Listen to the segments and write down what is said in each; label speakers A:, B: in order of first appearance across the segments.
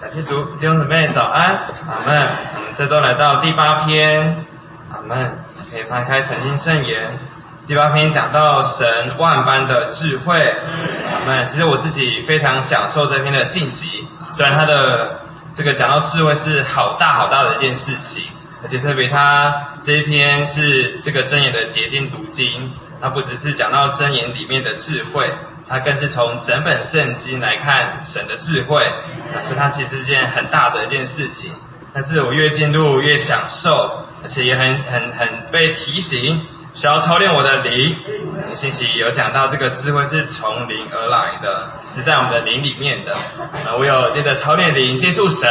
A: 感谢主，弟兄姊妹早安，阿门。我们这周来到第八篇，阿门。可以翻开诚信圣言，第八篇讲到神万般的智慧，阿门。其实我自己非常享受这篇的信息，虽然它的这个讲到智慧是好大好大的一件事情，而且特别它这一篇是这个真言的结晶读经，它不只是讲到真言里面的智慧。它更是从整本圣经来看神的智慧，但是它其实是件很大的一件事情。但是我越进入越享受，而且也很很很被提醒，需要操练我的灵。信息有讲到这个智慧是从灵而来的，是在我们的灵里面的。啊，我有接着操练灵，接触神，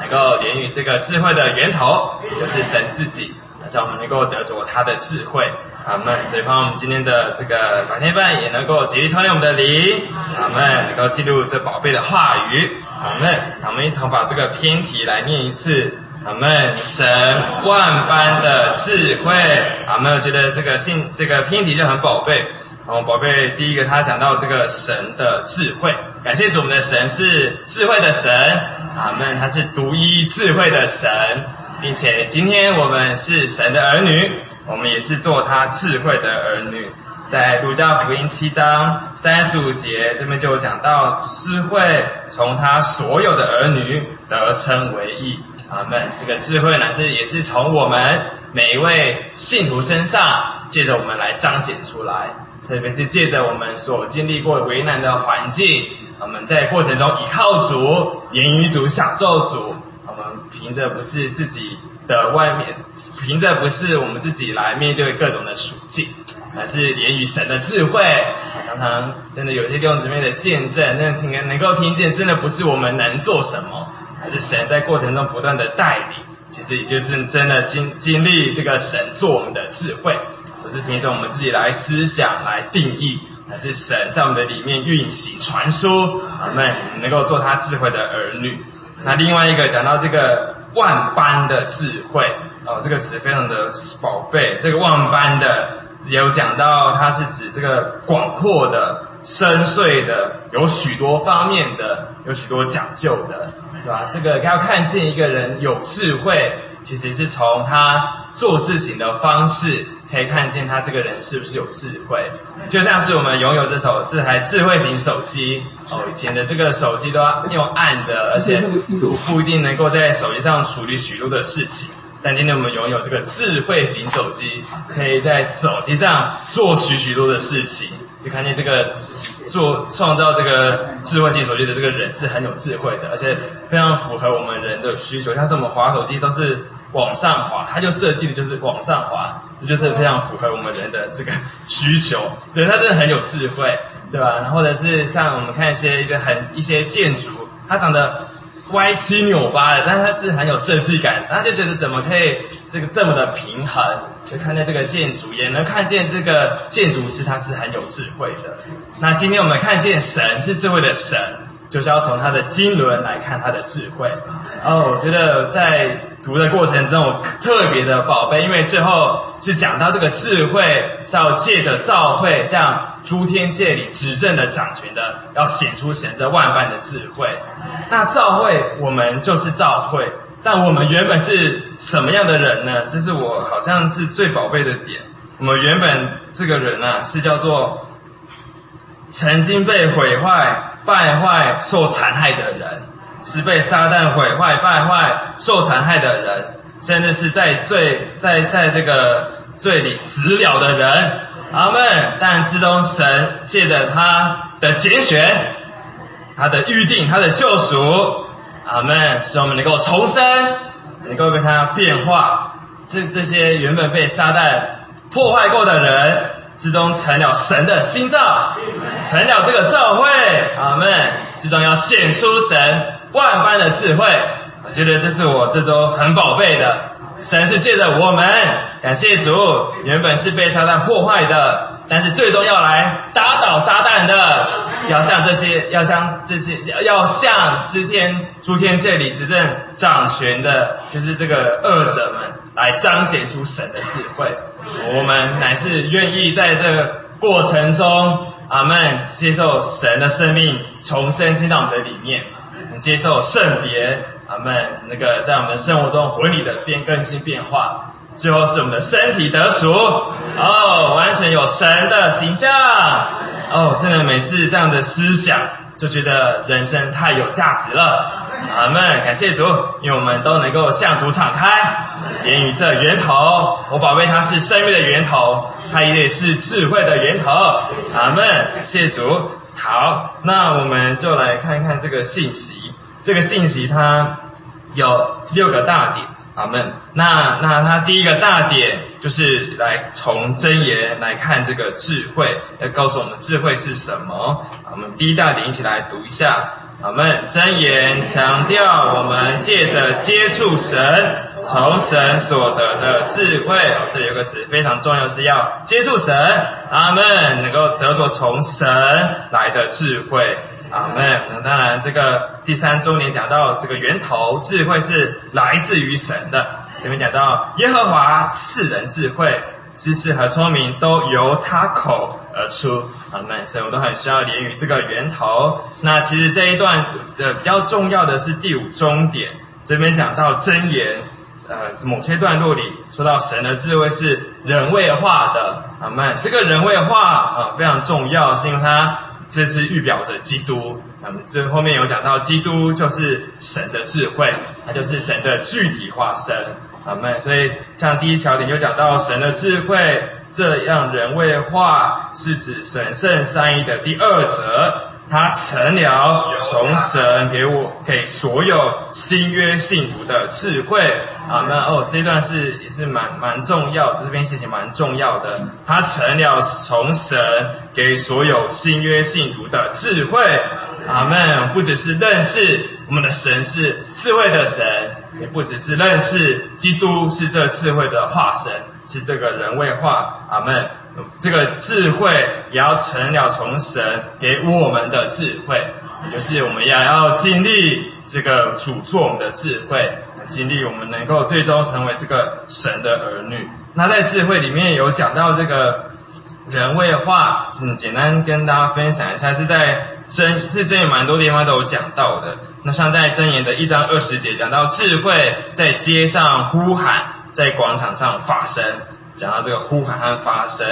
A: 能够连于这个智慧的源头，就是神自己，让我们能够得着他的智慧。阿门。所以，盼望我们今天的这个白天饭也能够竭力操练我们的灵。阿门。能够进入这宝贝的话语。阿门。我们一同把这个偏题来念一次。阿门。神万般的智慧。阿门。我觉得这个信这个偏题就很宝贝。然后，宝贝第一个他讲到这个神的智慧。感谢主，我们的神是智慧的神。阿门。他是独一智慧的神，并且今天我们是神的儿女。我们也是做他智慧的儿女，在路加福音七章三十五节这边就讲到智慧从他所有的儿女得称为义。阿门。这个智慧呢是也是从我们每一位信徒身上借着我们来彰显出来，特别是借着我们所经历过为难的环境，我们在过程中依靠主、言语主、享受主，凭着不是自己。的外面，凭着不是我们自己来面对各种的处境，而是连于神的智慧。常常真的有些弟兄姊妹的见证，那听能够听见，真的不是我们能做什么，而是神在过程中不断的带领。其实也就是真的经经历这个神做我们的智慧，不是凭着我们自己来思想来定义，而是神在我们的里面运行传输，我们能够做他智慧的儿女。那另外一个讲到这个。万般的智慧哦，这个词非常的宝贝。这个万般的有讲到，它是指这个广阔的、深邃的，有许多方面的，有许多讲究的，是吧？这个要看见一个人有智慧，其实是从他做事情的方式，可以看见他这个人是不是有智慧。就像是我们拥有这手这台智慧型手机。哦，以前的这个手机都要用按的，而且不一定能够在手机上处理许多的事情。但今天我们拥有这个智慧型手机，可以在手机上做许许多的事情。就看见这个做创造这个智慧型手机的这个人是很有智慧的，而且非常符合我们人的需求。像是我们滑手机都是往上滑，它就设计的就是往上滑，就是非常符合我们人的这个需求。对，它真的很有智慧。对吧？然后或者是像我们看一些一个很一些建筑，它长得歪七扭八的，但是它是很有设计感，他就觉得怎么可以这个这么的平衡？就看见这个建筑，也能看见这个建筑师他是很有智慧的。那今天我们看见神是智慧的神，就是要从他的经纶来看他的智慧。哦，我觉得在。读的过程中，我特别的宝贝，因为最后是讲到这个智慧是要借着召会，向诸天界里执政的掌权的，要显出神这万般的智慧。那召会，我们就是召会，但我们原本是什么样的人呢？这是我好像是最宝贝的点。我们原本这个人啊，是叫做曾经被毁坏、败坏、受残害的人。是被撒旦毁坏、败坏、受残害的人，甚至是在罪在在这个罪里死了的人。阿门。但自从神借着他的拣选、他的预定、他的救赎，阿门，使我们能够重生，能够被他变化。这这些原本被撒旦破坏过的人，之中成了神的心脏，成了这个教会。阿门。之中要显出神。万般的智慧，我觉得这是我这周很宝贝的。神是借着我们，感谢主，原本是被撒旦破坏的，但是最终要来打倒撒旦的，要向这些，要向这些，要向之天诸天这里执政掌权的，就是这个恶者们，来彰显出神的智慧。我们乃是愿意在这个过程中，阿门，接受神的生命重生进到我们的里面。接受圣别，阿门。那个在我们生活中婚礼的变更新变化，最后是我们的身体得赎，哦，完全有神的形象，哦，真的每次这样的思想，就觉得人生太有价值了。阿门，感谢主，因为我们都能够向主敞开，言语这源头，我宝贝他是生命的源头，他也是智慧的源头。阿门，感谢主。好，那我们就来看看这个信息。这个信息它有六个大点。阿门。那那他第一个大点就是来从真言来看这个智慧，来告诉我们智慧是什么。我们第一大点一起来读一下。阿门。真言强调我们借着接触神，从神所得的智慧。这里有个词非常重要，是要接触神。阿门。能够得着从神来的智慧。阿门。那当然，这个第三周年讲到这个源头智慧是来自于神的。前面讲到耶和华赐人智慧、知识和聪明，都由他口而出。阿门。所以我都很需要连于这个源头。那其实这一段的比较重要的是第五终点，这边讲到真言，呃，某些段落里说到神的智慧是人位化的。阿门。这个人位化啊非常重要，是因为它。这是预表着基督，那么这后面有讲到，基督就是神的智慧，它就是神的具体化身，阿门。所以像第一小点就讲到神的智慧，这样人为化，是指神圣三一的第二者。他成了从神给我给所有新约信徒的智慧啊，那哦这段是也是蛮蛮重要，这边事情蛮重要的。他成了从神给所有新约信徒的智慧，阿门。不只是认识我们的神是智慧的神，也不只是认识基督是这智慧的化身，是这个人位化，阿门。这个智慧也要成了从神给我们的智慧，也就是我们也要经历这个主做我们的智慧，经历我们能够最终成为这个神的儿女。那在智慧里面有讲到这个人位化，嗯，简单跟大家分享一下，是在真，是真也蛮多地方都有讲到的。那像在真言的一章二十节讲到智慧在街上呼喊，在广场上发声。讲到这个呼喊和发声，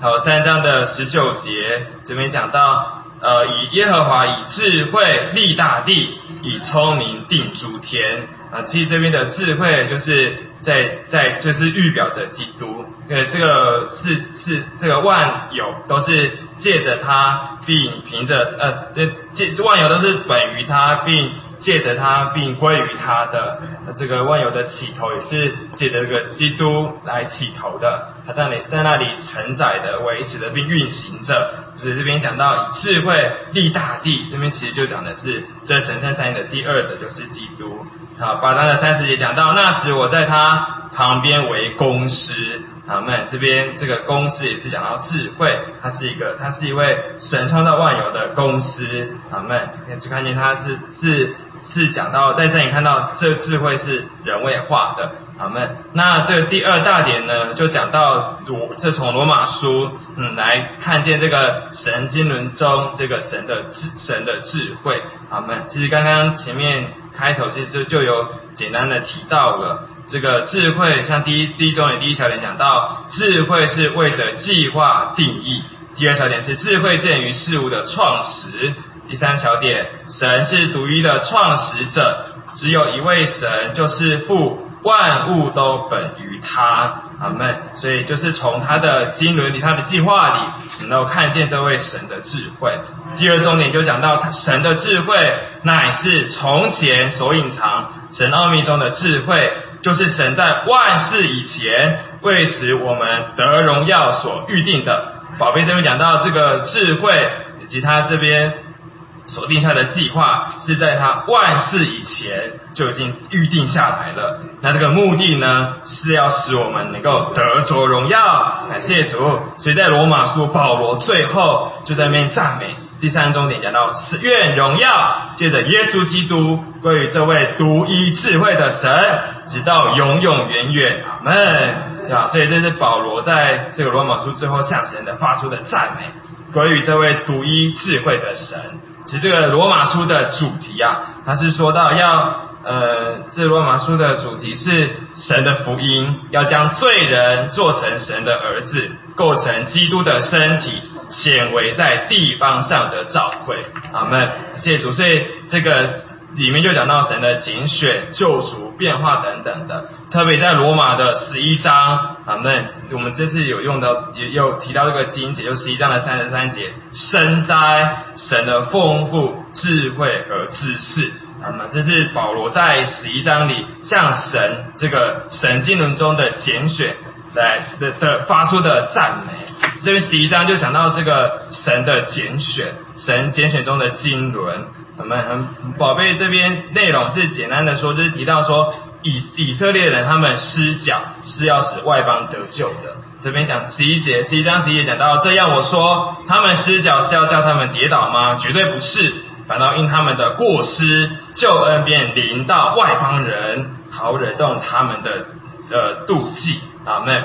A: 还有三章的十九节，这边讲到，呃，以耶和华以智慧立大地，以聪明定诸天。啊，其实这边的智慧就是在在就是预表着基督，呃，这个是是这个万有都是借着他，并凭着呃这借万有都是本于他，并。借着他并归于他的这个万有的起头，也是借着这个基督来起头的。他在那在那里承载的、维持的并运行着。所以这边讲到以智慧立大地，这边其实就讲的是这神圣三的第二者就是基督。好，八章的三十节讲到那时我在他旁边为公师。好，们这边这个公司也是讲到智慧，他是一个，他是一位神创造万有的公司。好，们就看见他是是是讲到在这里看到这智慧是人为化的。好，们那这第二大点呢，就讲到罗，这从罗马书嗯来看见这个神经轮中这个神的智神的智慧。好，们其实刚刚前面开头其实就就有简单的提到了。这个智慧，像第一第一中的第一小点讲到，智慧是为着计划定义；第二小点是智慧见于事物的创始；第三小点，神是独一的创始者，只有一位神，就是父，万物都本于他。阿门。所以就是从他的经纶里，他的计划里，能够看见这位神的智慧。第二重点就讲到，神的智慧乃是从前所隐藏神奥秘中的智慧。就是神在万事以前为使我们得荣耀所预定的。宝贝这边讲到这个智慧以及他这边所定下的计划，是在他万事以前就已经预定下来了。那这个目的呢，是要使我们能够得着荣耀。感谢主。所以在罗马书保罗最后就在那边赞美。第三重点讲到是愿荣耀，借着耶稣基督归于这位独一智慧的神，直到永永远远，阿门。对吧？所以这是保罗在这个罗马书最后向神的发出的赞美，归于这位独一智慧的神。其实这个罗马书的主题啊，它是说到要呃，这罗马书的主题是神的福音，要将罪人做成神的儿子，构成基督的身体，显为在地方上的教会。阿门。谢谢主。所以这个里面就讲到神的拣选、救赎、变化等等的。特别在罗马的十一章，阿门。我们这次有用到，也有提到这个经节，就十一章的三十三节，生哉神的丰富智慧和知识，那么。这是保罗在十一章里向神这个神经轮中的拣选来的的发出的赞美。这边十一章就讲到这个神的拣选，神拣选中的经纶，阿门。宝贝这边内容是简单的说，就是提到说。以以色列人他们施脚是要使外邦得救的。这边讲十一节，十一章十一节讲到这样，我说他们施脚是要叫他们跌倒吗？绝对不是，反倒因他们的过失，救恩便临到外邦人，好惹动他们的呃妒忌。阿门。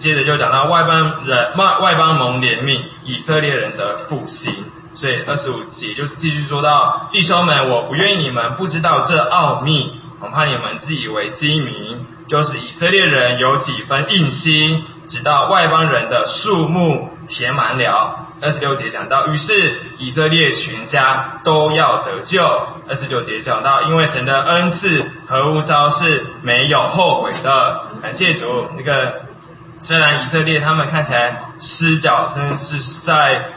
A: 接着就讲到外邦人外外邦蒙怜悯，以色列人的复兴。所以二十五节就是继续说到弟兄们，我不愿意你们不知道这奥秘。恐怕你们自以为机明，就是以色列人有几分硬心，直到外邦人的数目填满了。二十六节讲到，于是以色列全家都要得救。二十九节讲到，因为神的恩赐和无招是没有后悔的。感谢主，那个虽然以色列他们看起来失脚，甚至是在。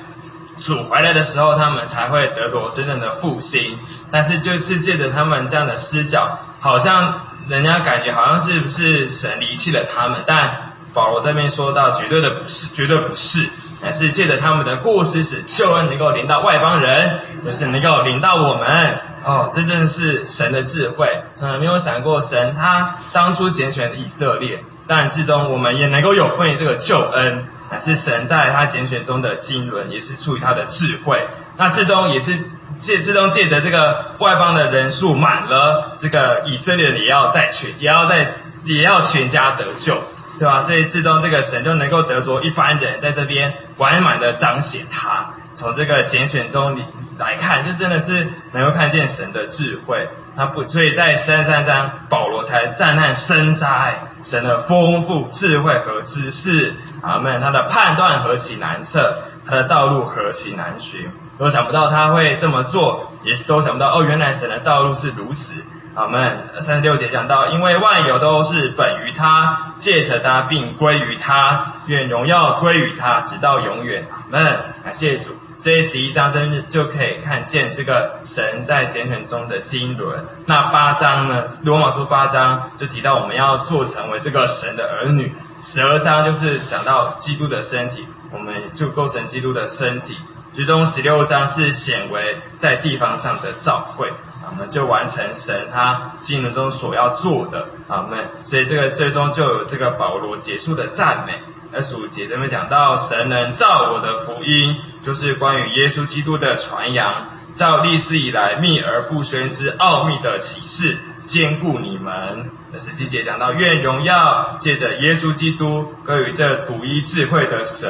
A: 主回来的时候，他们才会得着真正的复兴。但是就是借着他们这样的施教，好像人家感觉好像是不是神离弃了他们？但保罗这边说到，绝对的不是，绝对不是，乃是借着他们的过失，使救恩能够临到外邦人，就是能够临到我们。哦，真正是神的智慧，从来没有想过神他当初拣选以色列，但至终我们也能够有份这个救恩。乃是神在他拣选中的经纶，也是出于他的智慧。那最终也是借最终借着这个外邦的人数满了，这个以色列也要再全，也要在也要全家得救，对吧？所以最终这个神就能够得着一般人在这边完满的彰显他。从这个拣选中里来看，就真的是能够看见神的智慧。那不，所以在三十三章，保罗才赞叹深哉，神的丰富智慧和知识。阿门。他的判断何其难测，他的道路何其难寻，都想不到他会这么做，也都想不到哦，原来神的道路是如此。阿门。三十六节讲到，因为万有都是本于他，借着他，并归于他，愿荣耀归于他，直到永远。阿门。感谢主。这十一章真就可以看见这个神在拣选中的经纶。那八章呢？罗马书八章就提到我们要做成为这个神的儿女。十二章就是讲到基督的身体，我们就构成基督的身体。其中十六章是显为在地方上的召会，我们就完成神他经纶中所要做的。阿门。所以这个最终就有这个保罗结束的赞美。二十五节这边讲到神能造我的福音。就是关于耶稣基督的传扬，造历史以来秘而不宣之奥秘的启示，兼顾你们。那十七节讲到，愿荣耀借着耶稣基督归于这独一智慧的神，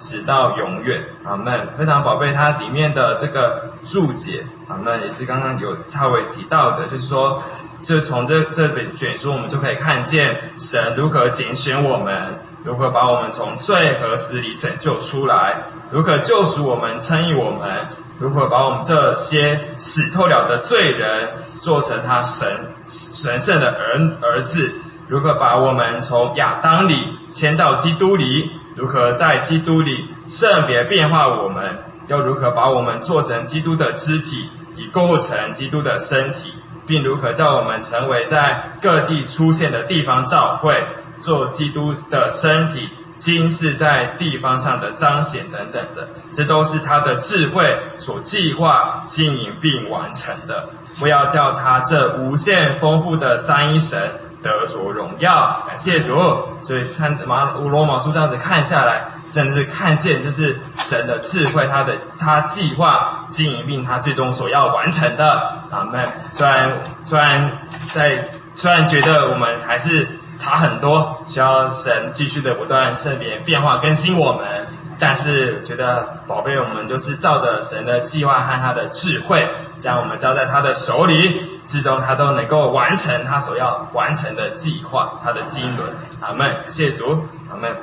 A: 直到永远。阿门。非常宝贝，它里面的这个注解，阿门，也是刚刚有稍微提到的，就是说，就从这这本卷书，我们就可以看见神如何拣选我们，如何把我们从罪和死里拯救出来。如何救赎我们、称义我们？如何把我们这些死透了的罪人做成他神神圣的儿儿子？如何把我们从亚当里迁到基督里？如何在基督里圣别变化我们？又如何把我们做成基督的肢体，以构成基督的身体？并如何叫我们成为在各地出现的地方教会，做基督的身体？今世在地方上的彰显等等的，这都是他的智慧所计划、经营并完成的。不要叫他这无限丰富的三一神得着荣耀。感谢主。所以看马乌罗马书这样子看下来，真的是看见这是神的智慧，他的他计划、经营并他最终所要完成的。阿门。虽然虽然在虽然觉得我们还是。差很多，需要神继续的不断圣别变化更新我们，但是觉得宝贝，我们就是照着神的计划和他的智慧，将我们交在他的手里，最终他都能够完成他所要完成的计划，他的经纶。阿门，谢主，阿门。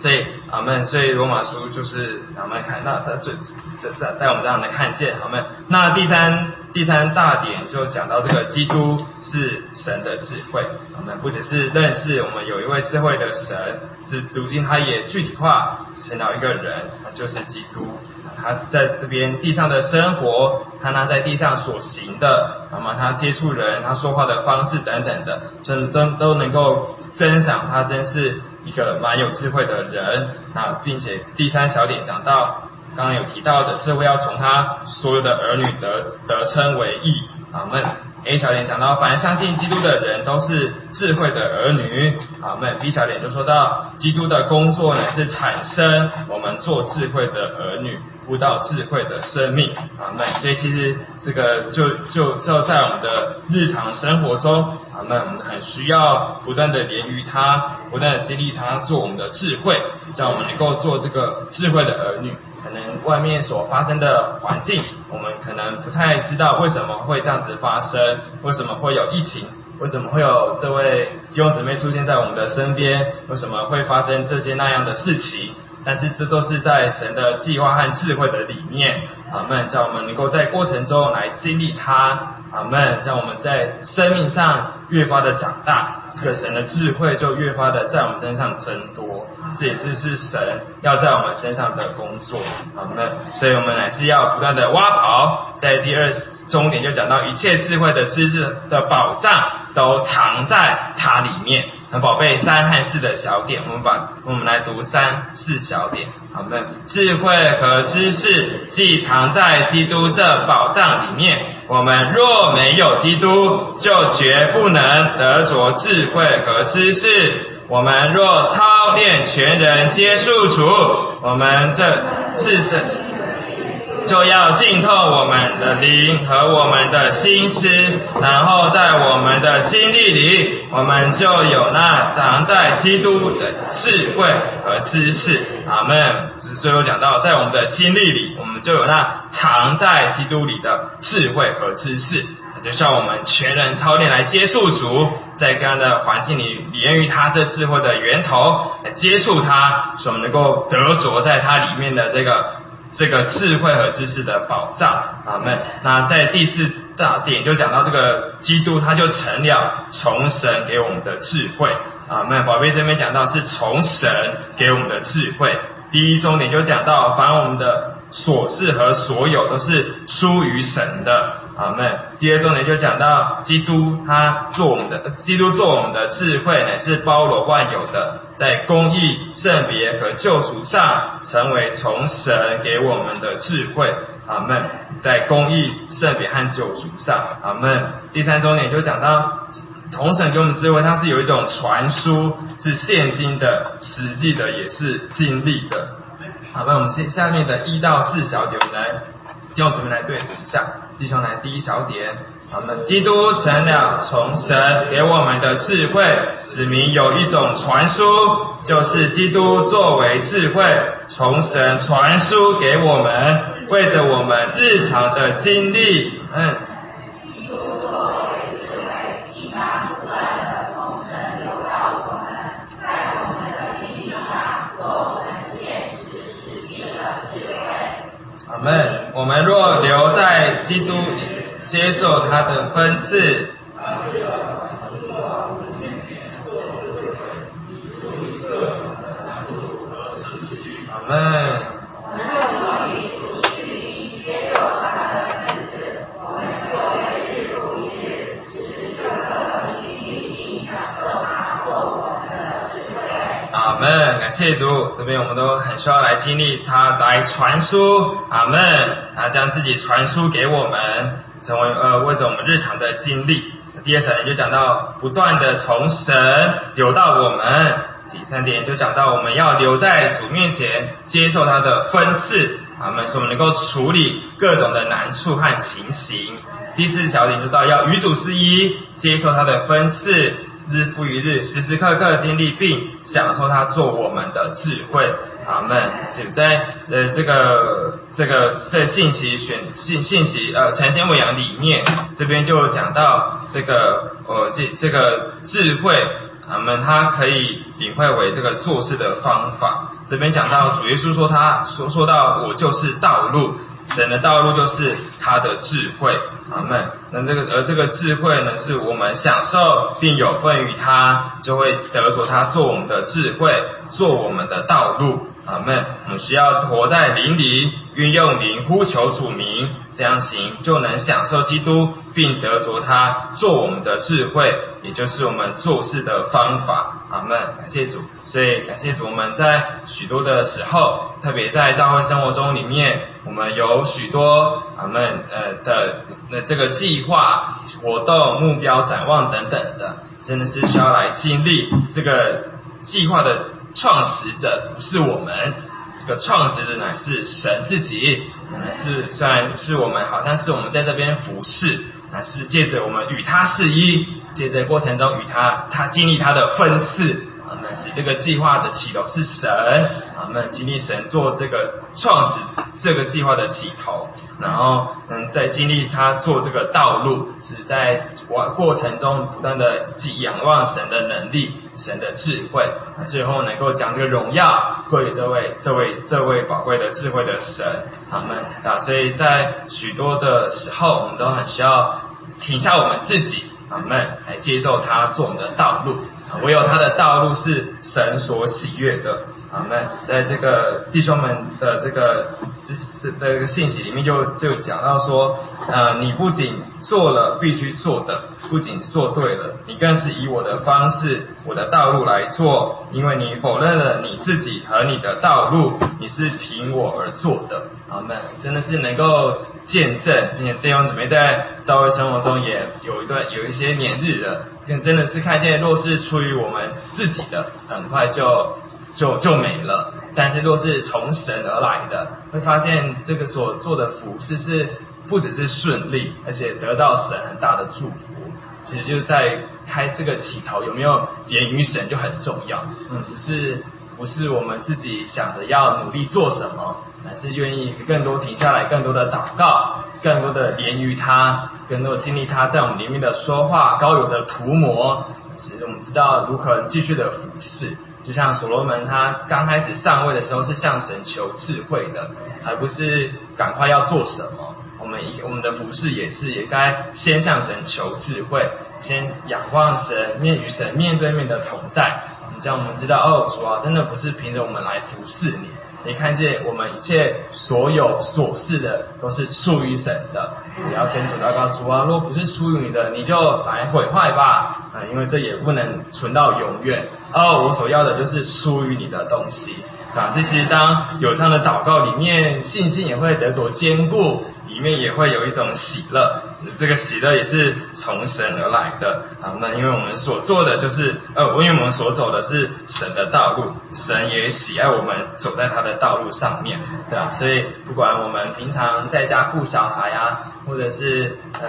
A: 所以阿门，所以罗马书就是阿门看，那在这在在在我们这样的看见，阿门。那第三第三大点就讲到这个基督是神的智慧，我们不只是认识我们有一位智慧的神，只如今他也具体化成了一个人，他就是基督。他在这边地上的生活，他他在地上所行的，那么他接触人，他说话的方式等等的，真真都能够真赏他，真是。一个蛮有智慧的人啊，并且第三小点讲到，刚刚有提到的智慧要从他所有的儿女得得称为义。啊们 A 小点讲到，凡相信基督的人都是智慧的儿女啊们 B 小点就说到，基督的工作呢是产生我们做智慧的儿女。悟到智慧的生命啊那，所以其实这个就就就在我们的日常生活中啊那，我们很需要不断的连于他，不断的激励他做我们的智慧，让我们能够做这个智慧的儿女。可能外面所发生的环境，我们可能不太知道为什么会这样子发生，为什么会有疫情，为什么会有这位弟兄姊妹出现在我们的身边，为什么会发生这些那样的事情？但是这都是在神的计划和智慧的里面，阿门。叫我们能够在过程中来经历它，阿门。让我们在生命上越发的长大，这个神的智慧就越发的在我们身上增多。这也是是神要在我们身上的工作，好，那。所以我们还是要不断的挖宝。在第二终点就讲到一切智慧的知识的宝藏都藏在它里面。那宝贝三和四的小点，我们把我们来读三四小点。好，的智慧和知识既藏在基督这宝藏里面，我们若没有基督，就绝不能得着智慧和知识。我们若操练全人皆束主，我们这自身。就要浸透我们的灵和我们的心思，然后在我们的经历里，我们就有那藏在基督的智慧和知识。阿门。只是最后讲到，在我们的经历里，我们就有那藏在基督里的智慧和知识。就像我们全人操练来接触主，在各样的环境里，源于他这智慧的源头来接触他，所能够得着在他里面的这个。这个智慧和知识的宝藏，阿门。那在第四大点就讲到这个基督，他就成了从神给我们的智慧，啊。那。宝贝这边讲到是从神给我们的智慧。第一重点就讲到，凡我们的琐事和所有都是出于神的。阿门。第二重点就讲到基督，他做我们的基督做我们的智慧，乃是包罗万有的，在公义、圣别和救赎上，成为从神给我们的智慧。阿门。在公义、圣别和救赎上，阿门。第三重点就讲到，从神给我们智慧，它是有一种传输，是现今的、实际的，也是经历的。好，那我们下下面的一到四小点，来。用什么来对比一下？接下来第一小点，好们，基督成了从神给我们的智慧，指明有一种传输，就是基督作为智慧从神传输给我们，为着我们日常的经历，嗯。基督作为智慧，应当不断的从神流到我们，在我们的经历上做我们现实世界的智慧。阿门。我们若留在基督里，接受他的分赐。阿门。阿门，感谢主，这边我们都很需要来经历他来传输。阿门，他将自己传输给我们，成为呃为着我们日常的经历。第二小点就讲到不断的从神流到我们。第三点就讲到我们要留在主面前接受他的分赐。阿门，使我们能够处理各种的难处和情形。第四小点就到要与主是一，接受他的分赐。日复一日，时时刻刻经历并享受他做我们的智慧。阿门。就在呃这个这个在信息选信信息呃诚心喂养里面，这边就讲到这个呃这这个智慧，阿门，它可以领会为这个做事的方法。这边讲到主耶稣说他说说到我就是道路。神的道路就是他的智慧，阿门。那这个而这个智慧呢，是我们享受并有份于他，就会得着他做我们的智慧，做我们的道路，阿门。我们需要活在灵里，运用灵呼求主名，这样行就能享受基督，并得着他做我们的智慧，也就是我们做事的方法，阿门。感谢主，所以感谢主，我们在许多的时候，特别在教会生活中里面。我们有许多阿门呃的那这个计划、活动、目标、展望等等的，真的是需要来经历这个计划的创始者不是我们，这个创始者乃是神自己，乃是虽然是我们好像是我们在这边服侍，乃是借着我们与他是一，借着过程中与他他经历他的分次。我们使这个计划的起头是神，我们经历神做这个创始这个计划的起头，然后嗯，在经历他做这个道路，是在过过程中不断的仰望神的能力、神的智慧，最后能够将这个荣耀归给这位、这位、这位宝贵的智慧的神，他们啊，所以在许多的时候，我们都很需要停下我们自己，我们来接受他做我们的道路。唯有他的道路是神所喜悦的，啊，那在这个弟兄们的这个这这这个信息里面就就讲到说，呃，你不仅做了必须做的，不仅做对了，你更是以我的方式、我的道路来做，因为你否认了你自己和你的道路，你是凭我而做的，啊，那真的是能够见证，并且弟兄姊妹在教会生活中也有一段有一些年日了。真的是看见，若是出于我们自己的，很快就就就没了。但是若是从神而来的，会发现这个所做的服饰是不只是顺利，而且得到神很大的祝福。其实就在开这个起头有没有言语神就很重要。嗯，不是不是我们自己想着要努力做什么，还是愿意更多停下来，更多的祷告，更多的连于他。更多经历他在我们里面的说话，高有的涂抹，使我们知道如何继续的服侍。就像所罗门他刚开始上位的时候是向神求智慧的，而不是赶快要做什么。我们我们的服饰也是也该先向神求智慧，先仰望神，面与神面对面的同在。你这样我们知道哦，主啊，真的不是凭着我们来服侍你。你看见我们一切所有琐事的都是出于神的，你要跟主祷告主啊，如果不是出于你的，你就来毁坏吧，啊，因为这也不能存到永远。哦，我所要的就是出于你的东西，啊，这些当有这样的祷告里面，信心也会得着坚固。里面也会有一种喜乐，这个喜乐也是从神而来的。啊，那因为我们所做的就是，呃，因为我们所走的是神的道路，神也喜爱我们走在他的道路上面，对吧？所以不管我们平常在家顾小孩啊，或者是呃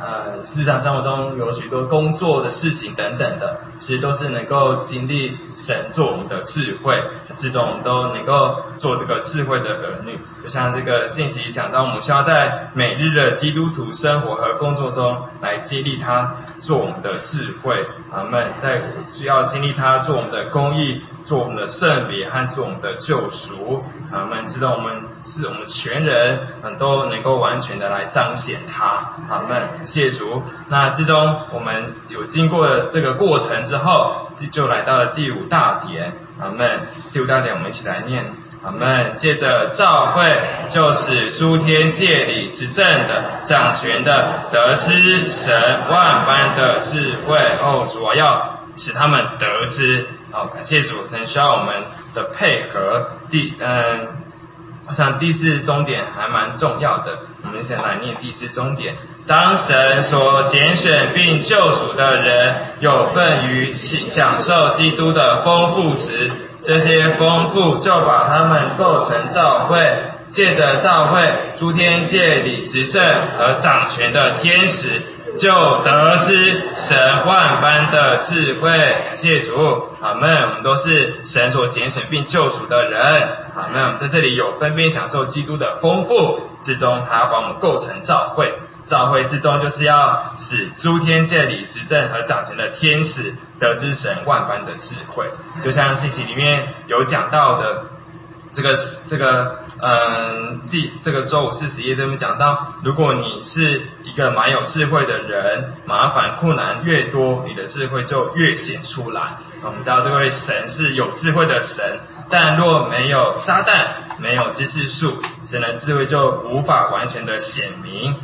A: 呃日常生活中有许多工作的事情等等的，其实都是能够经历神做我们的智慧，这种都能够做这个智慧的儿女。像这个信息讲到，我们需要在每日的基督徒生活和工作中来激励他做我们的智慧，阿门。在需要经历他做我们的公义，做我们的圣别和做我们的救赎，阿门。知道我们是我们全人，嗯，都能够完全的来彰显他，阿门。谢主。那之中我们有经过这个过程之后，就来到了第五大点，阿门。第五大点，我们一起来念。我们借着召会，就使诸天界里执政的、掌权的得知神万般的智慧。哦，主啊，要使他们得知。哦，感谢主，很需要我们的配合。第，嗯，我想第四终点还蛮重要的。我们先来念第四终点：当神所拣选并救赎的人有份于享受基督的丰富时。这些丰富就把他们构成教会，借着召会诸天界里执政和掌权的天使，就得知神万般的智慧。感谢主，好们，我们都是神所拣选并救赎的人。好们，我们在这里有分别享受基督的丰富之中，还要把我们构成召会。召会之中，就是要使诸天界里执政和掌权的天使得知神万般的智慧。就像信息里面有讲到的，这个这个。嗯，第这个周五四十页这边讲到，如果你是一个蛮有智慧的人，麻烦困难越多，你的智慧就越显出来。我们知道这位神是有智慧的神，但若没有撒旦，没有知识树，神的智慧就无法完全的显明。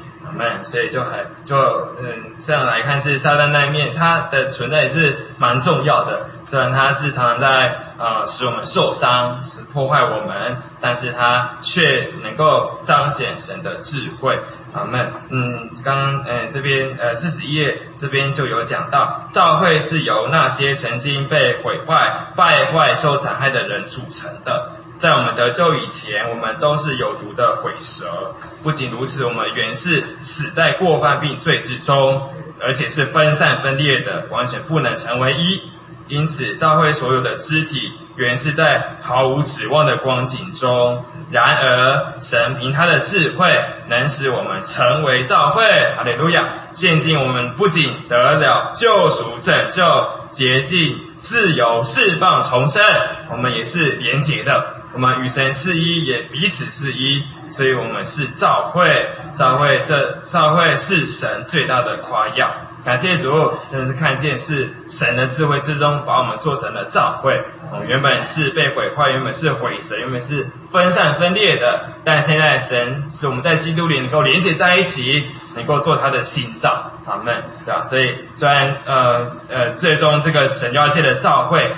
A: 所以就很就嗯，这样来看是撒旦那一面，它的存在也是蛮重要的。虽然它是常常在呃使我们受伤，使破坏我们，但是它却能够彰显神的智慧。好，们，嗯，刚嗯这边呃四十一页这边就有讲到，教会是由那些曾经被毁坏、败坏、受残害的人组成的。在我们得救以前，我们都是有毒的毁蛇。不仅如此，我们原是死在过犯并罪之中，而且是分散分裂的，完全不能成为一。因此，教会所有的肢体原是在毫无指望的光景中。然而，神凭他的智慧，能使我们成为教会。哈利路亚！现今我们不仅得了救赎、拯救、洁净、自由、释放、重生，我们也是连结的。我们与神是一，也彼此是一，所以我们是召会，召会这召会是神最大的夸耀。感谢主，真的是看见是神的智慧之中，把我们做成了召会。我们原本是被毁坏，原本是毁神，原本是分散分裂的，但现在神使我们在基督里能够连接在一起，能够做他的心脏。阿门，对吧？所以虽然呃呃，最终这个神教界的召会。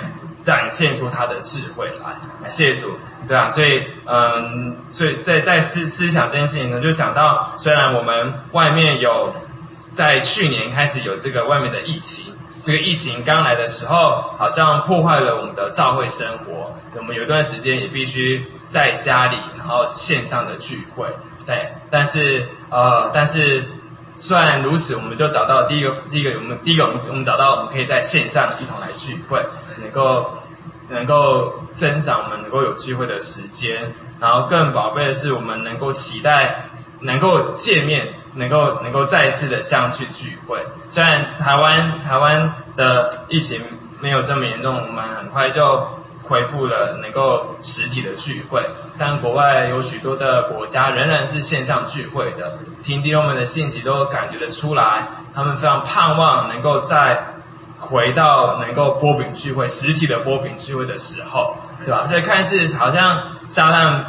A: 展现出他的智慧来，感谢主，对啊，所以嗯，所以在在思思想这件事情呢，就想到，虽然我们外面有在去年开始有这个外面的疫情，这个疫情刚来的时候，好像破坏了我们的教会生活，我们有一段时间也必须在家里，然后线上的聚会，对，但是呃，但是虽然如此，我们就找到第一个，第一个我们第一个我们我们找到我们可以在线上一同来聚会。能够能够增长我们能够有机会的时间，然后更宝贝的是我们能够期待能够见面，能够能够再次的相聚聚会。虽然台湾台湾的疫情没有这么严重，我们很快就恢复了能够实体的聚会，但国外有许多的国家仍然是线上聚会的。听弟兄们的信息都感觉得出来，他们非常盼望能够在。回到能够波饼聚会实体的波饼聚会的时候，对吧？所以看似好像撒旦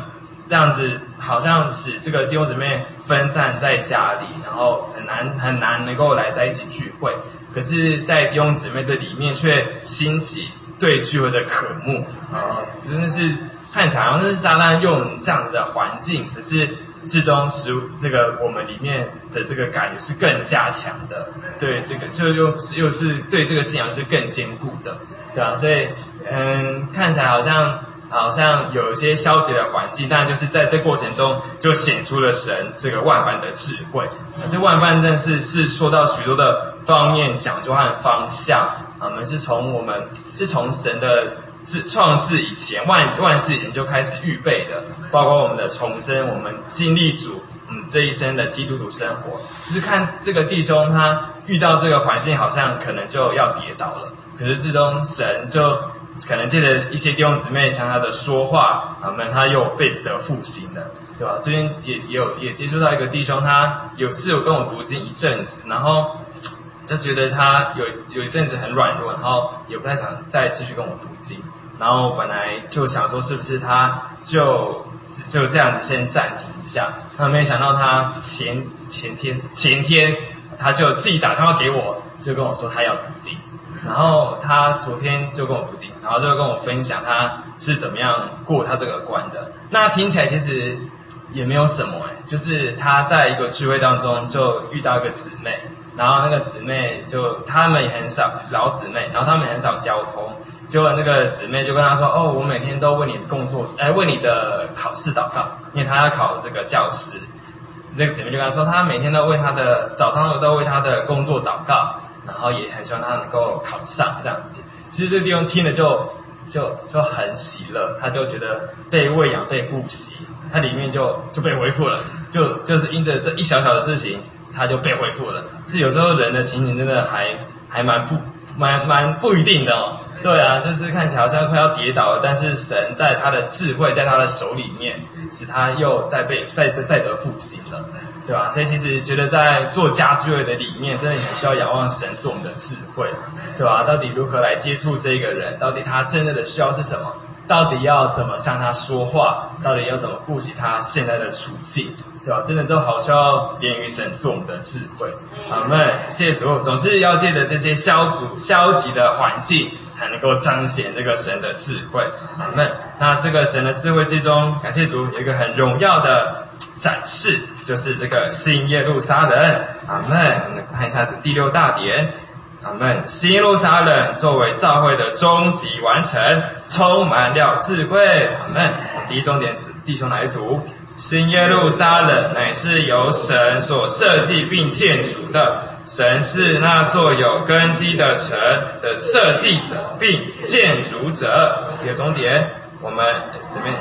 A: 这样子，好像使这个弟兄姊妹分散在家里，然后很难很难能够来在一起聚会。可是，在弟兄姊妹的里面却兴起对聚会的渴慕啊！真的是看起来好像是撒旦用这样子的环境，可是。最终使这个我们里面的这个感觉是更加强的，对这个就又又是对这个信仰是更坚固的，对吧？所以嗯，看起来好像好像有一些消极的环境，但就是在这过程中就显出了神这个万般的智慧。这万般正是是说到许多的方面讲究和方向，我们是从我们是从神的。是创世以前，万万世以前就开始预备的，包括我们的重生，我们经历主，嗯，这一生的基督徒生活，就是看这个弟兄他遇到这个环境，好像可能就要跌倒了，可是最终神就可能借着一些弟兄姊妹像他的说话，啊，们他又被得复兴了，对吧？这边也也有也接触到一个弟兄，他有次有跟我读经一阵子，然后。就觉得他有有一阵子很软弱，然后也不太想再继续跟我读经，然后本来就想说是不是他就就这样子先暂停一下，他没想到他前前天前天他就自己打电话给我，就跟我说他要读经，然后他昨天就跟我读经，然后就跟我分享他是怎么样过他这个关的。那听起来其实也没有什么哎，就是他在一个聚会当中就遇到一个姊妹。然后那个姊妹就他们也很少老姊妹，然后他们很少交通，结果那个姊妹就跟他说：“哦，我每天都为你的工作，哎，为你的考试祷告，因为他要考这个教师。”那个姊妹就跟他说：“他每天都为他的早上都为他的工作祷告，然后也很希望他能够考上这样子。”其实这个地方听了就就就很喜乐，他就觉得被喂养、被顾惜，他里面就就被恢复了，就就是因着这一小小的事情。他就被恢复了。是有时候人的情形真的还还蛮不蛮蛮不一定的哦。对啊，就是看起来好像快要跌倒了，但是神在他的智慧在他的手里面，使他又再被再再得复兴了，对吧？所以其实觉得在做家智慧的里面，真的很需要仰望神是我们的智慧，对吧？到底如何来接触这个人？到底他真正的需要是什么？到底要怎么向他说话？到底要怎么顾及他现在的处境？对吧？真的都好需要连于神做我们的智慧。阿门。谢谢主，总是要借着这些消除消极的环境，才能够彰显这个神的智慧。阿门。那这个神的智慧之中，感谢主有一个很荣耀的展示，就是这个新耶路撒冷。阿门。我们看一下这第六大点。阿门。新耶路撒冷作为教会的终极完成，充满了智慧。阿门。第一重点是，弟兄来读。新耶路撒冷乃是由神所设计并建筑的，神是那座有根基的城的设计者并建筑者。第二重点，我们这边。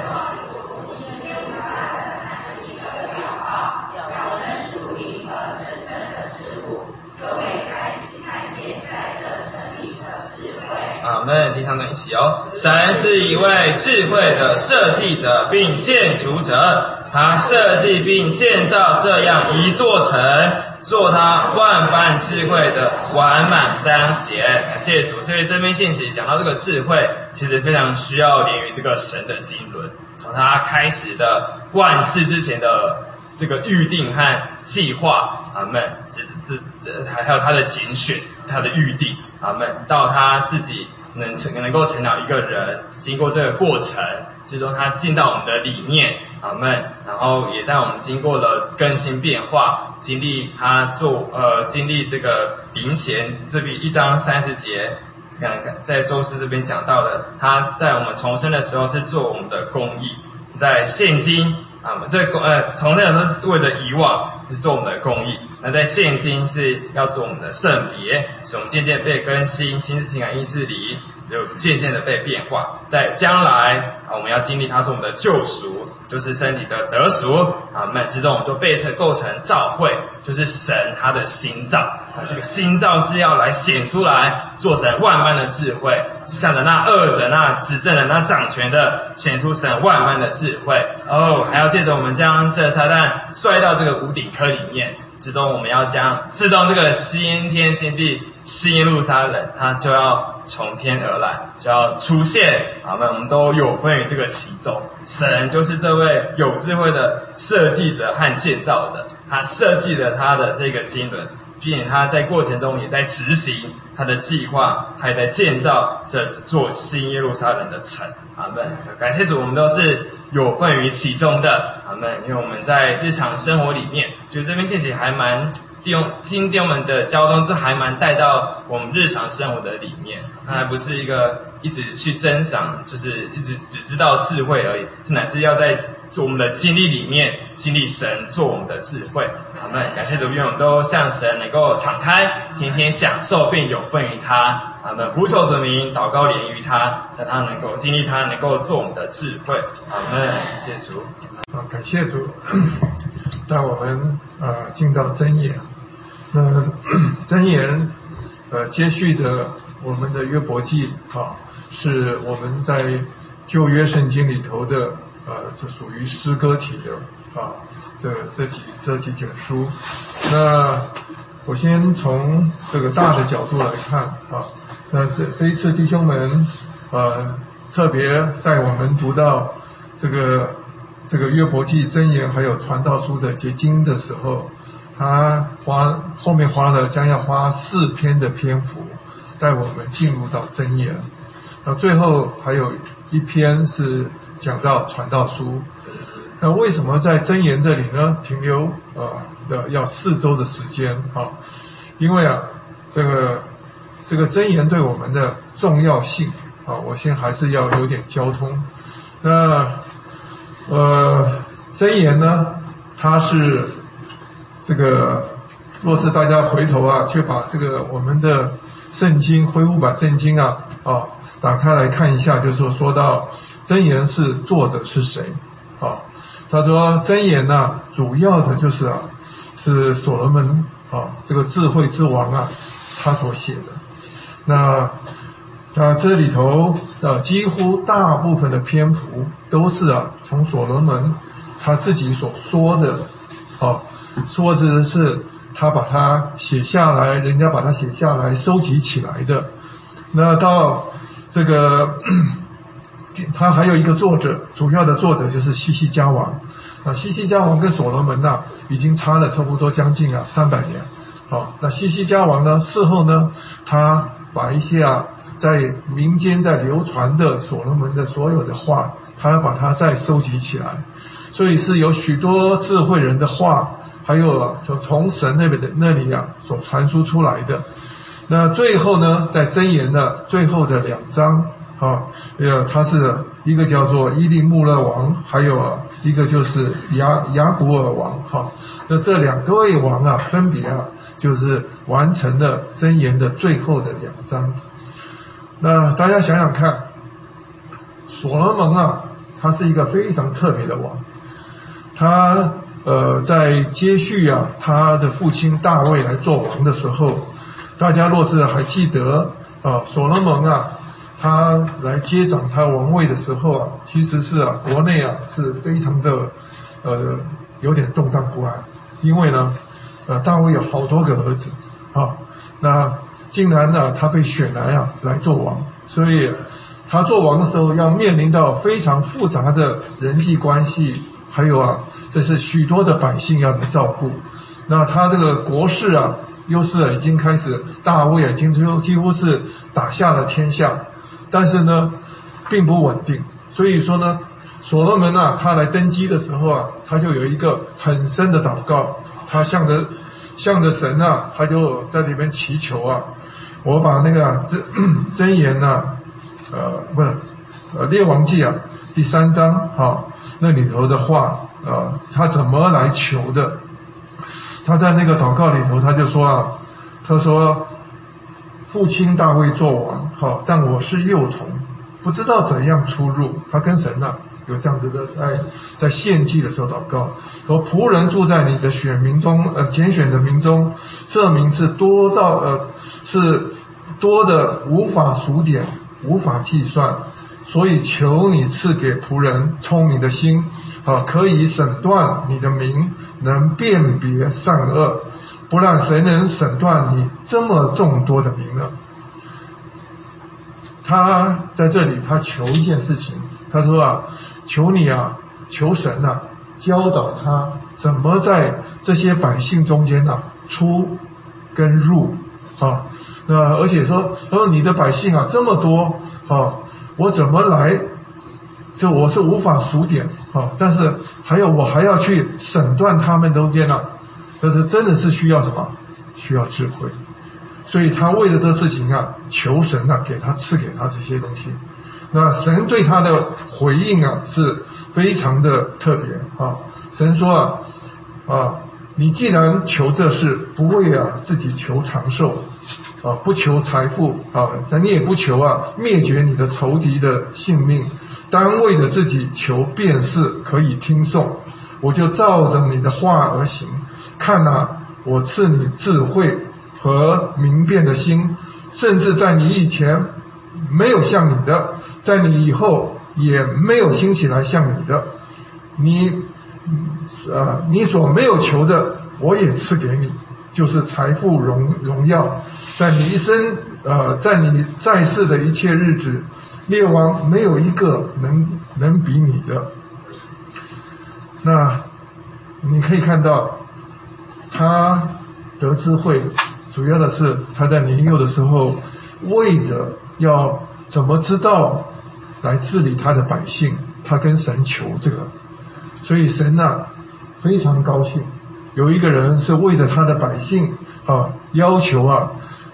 A: 我们第三段一起哦。神是一位智慧的设计者并建筑者。他设计并建造这样一座城，做他万般智慧的完满彰显。感谢主，所以这篇信息讲到这个智慧，其实非常需要连于这个神的经纶，从他开始的万事之前的这个预定和计划，阿门。这这这还还有他的拣选，他的预定，阿门。到他自己能成能够成长一个人，经过这个过程。最终他进到我们的里面，阿门。然后也在我们经过了更新变化，经历他做呃经历这个灵贤这边一章三十节，看看在周四这边讲到的，他在我们重生的时候是做我们的公益，在现今啊这公呃重生的时候是为了遗忘是做我们的公益，那在现今是要做我们的圣别，使我们渐渐被更新，心智情感意志里。有渐渐的被变化，在将来啊，我们要经历他是我们的救赎，就是身体的得赎啊，们之中我们都被成构成召会，就是神他的心脏啊，这个心脏是要来显出来，做神万般的智慧，向着那恶者、那执政的、那掌权的，显出神万般的智慧哦，还要借着我们将这撒旦摔到这个谷底坑里面。之中，我们要将自动这个新天新地、新耶路撒冷，它就要从天而来，就要出现。好，们我们都有份于这个其中。神就是这位有智慧的设计者和建造者，他设计了他的这个经纶。并且他在过程中也在执行他的计划，他也在建造这座新耶路撒冷的城。阿门。感谢主，我们都是有份于其中的。阿门。因为我们在日常生活里面，就这边信息还蛮弟兄听弟兄们的交通，这还蛮带到我们日常生活的里面。它还不是一个一直去珍赏，就是一直只知道智慧而已，是乃是要在。我们的经历里面，经历神做我们的智慧，阿门。感谢主，愿我们都向神能够敞开，天天享受并有份于他，阿门。呼求神名，祷告连于他，让他能够经历他，能够做我们的智慧，阿门。谢主。
B: 啊，感谢主，带我们呃进到真言。那真言呃接续的我们的约伯记啊，是我们在旧约圣经里头的。呃，这属于诗歌体的啊，这这几这几卷书。那我先从这个大的角度来看啊，那这这一次弟兄们呃，特别在我们读到这个这个约伯记真言还有传道书的结晶的时候，他花后面花了将要花四篇的篇幅带我们进入到真言，那最后还有一篇是。讲到传道书，那为什么在真言这里呢？停留啊的要四周的时间啊？因为啊，这个这个真言对我们的重要性，啊，我先还是要有点交通。那呃，真言呢，它是这个，若是大家回头啊，去把这个我们的圣经恢复版圣经啊啊打开来看一下，就是说说到真言是作者是谁啊？他说真言呢，主要的就是啊，是所罗门啊，这个智慧之王啊，他所写的。那那这里头啊，几乎大部分的篇幅都是啊，从所罗门他自己所说的，啊，说的是他把它写下来，人家把它写下来收集起来的。那到这个，他还有一个作者，主要的作者就是西西加王。那，西西加王跟所罗门呐，已经差了差不多将近啊三百年。好，那西西加王呢，事后呢，他把一些啊。在民间在流传的所罗门的所有的话，他要把它再收集起来，所以是有许多智慧人的话，还有啊从从神那边的那里啊所传输出来的。那最后呢，在箴言的最后的两章啊，呃，他是一个叫做伊利穆勒王，还有一个就是雅雅古尔王哈。那这两个位王啊，分别啊，就是完成了箴言的最后的两章。那大家想想看，所罗门啊，他是一个非常特别的王。他呃，在接续啊他的父亲大卫来做王的时候，大家若是还记得啊，所罗门啊，他来接掌他王位的时候啊，其实是啊，国内啊是非常的呃有点动荡不安，因为呢，呃，大卫有好多个儿子啊，那。竟然呢，他被选来啊来做王，所以他做王的时候要面临到非常复杂的人际关系，还有啊，这是许多的百姓要照顾。那他这个国势啊，又是已经开始，大卫啊，已经几乎是打下了天下，但是呢，并不稳定。所以说呢，所罗门啊，他来登基的时候啊，他就有一个很深的祷告，他向着向着神啊，他就在里面祈求啊。我把那个真真 言呐，呃，不是，呃，列王记啊，第三章哈，那里头的话，啊，他怎么来求的？他在那个祷告里头，他就说啊，他说，父亲大卫做王，好，但我是幼童，不知道怎样出入。他跟神呐。有这样子的，在在献祭的时候祷告，说仆人住在你的选民中，呃，拣选的民中，这名是多到呃，是多的无法数点，无法计算，所以求你赐给仆人聪明的心，啊，可以审断你的名，能辨别善恶，不然谁能审断你这么众多的名呢？他在这里，他求一件事情，他说啊。求你啊，求神呐，教导他怎么在这些百姓中间呐出跟入啊，那而且说，他说你的百姓啊这么多啊，我怎么来？就我是无法数点啊，但是还有我还要去审断他们中间呢，这是真的是需要什么？需要智慧。所以他为了这事情啊，求神啊给他赐给他这些东西。那神对他的回应啊是非常的特别啊！神说啊啊，你既然求这事，不为啊自己求长寿啊，不求财富啊，那你也不求啊灭绝你的仇敌的性命，单为了自己求便是可以听颂，我就照着你的话而行。看呐，我赐你智慧和明辨的心，甚至在你以前。没有像你的，在你以后也没有兴起来像你的，你，呃，你所没有求的，我也赐给你，就是财富荣荣耀，在你一生，呃，在你在世的一切日子，列王没有一个能能比你的。那你可以看到，他得智慧，主要的是他在年幼的时候为着。要怎么知道来治理他的百姓？他跟神求这个，所以神呐非常高兴，有一个人是为了他的百姓啊，要求啊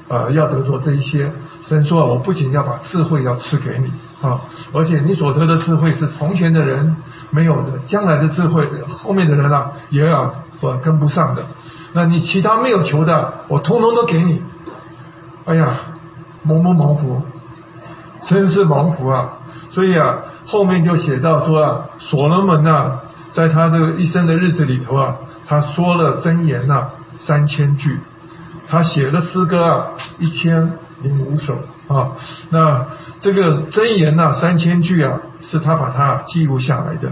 B: 呃，要得着这一些。神说啊，我不仅要把智慧要赐给你啊，而且你所得的智慧是从前的人没有的，将来的智慧后面的人啊也要呃跟不上的。那你其他没有求的，我通通都给你。哎呀，蒙不蒙福？真是蒙福啊！所以啊，后面就写到说啊，所罗门呐，在他这个一生的日子里头啊，他说了真言呐三千句，他写的诗歌啊一千零五首啊。那这个箴言呐三千句啊，是他把它记录下来的。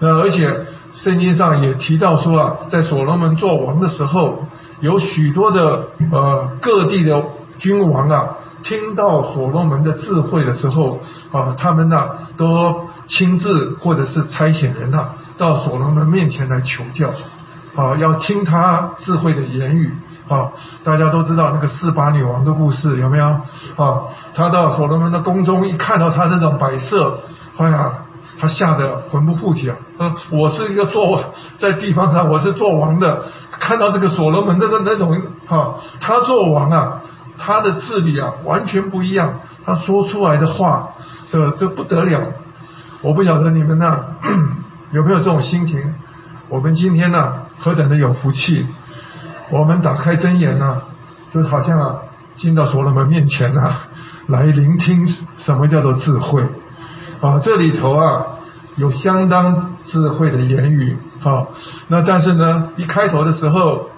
B: 那而且圣经上也提到说啊，在所罗门做王的时候，有许多的呃各地的君王啊。听到所罗门的智慧的时候，啊，他们呢都亲自或者是差遣人呐到所罗门面前来求教，啊，要听他智慧的言语，啊，大家都知道那个四八女王的故事有没有？啊，他到所罗门的宫中一看到他这种摆设，哎呀，他吓得魂不附体啊！我是一个做在地方上我是做王的，看到这个所罗门的那那种，哈，他做王啊。他的治理啊，完全不一样。他说出来的话，这这不得了。我不晓得你们呢 有没有这种心情？我们今天呢，何等的有福气！我们打开真言呢，就好像啊，进到所罗门面前啊，来聆听什么叫做智慧啊。这里头啊，有相当智慧的言语啊。那但是呢，一开头的时候。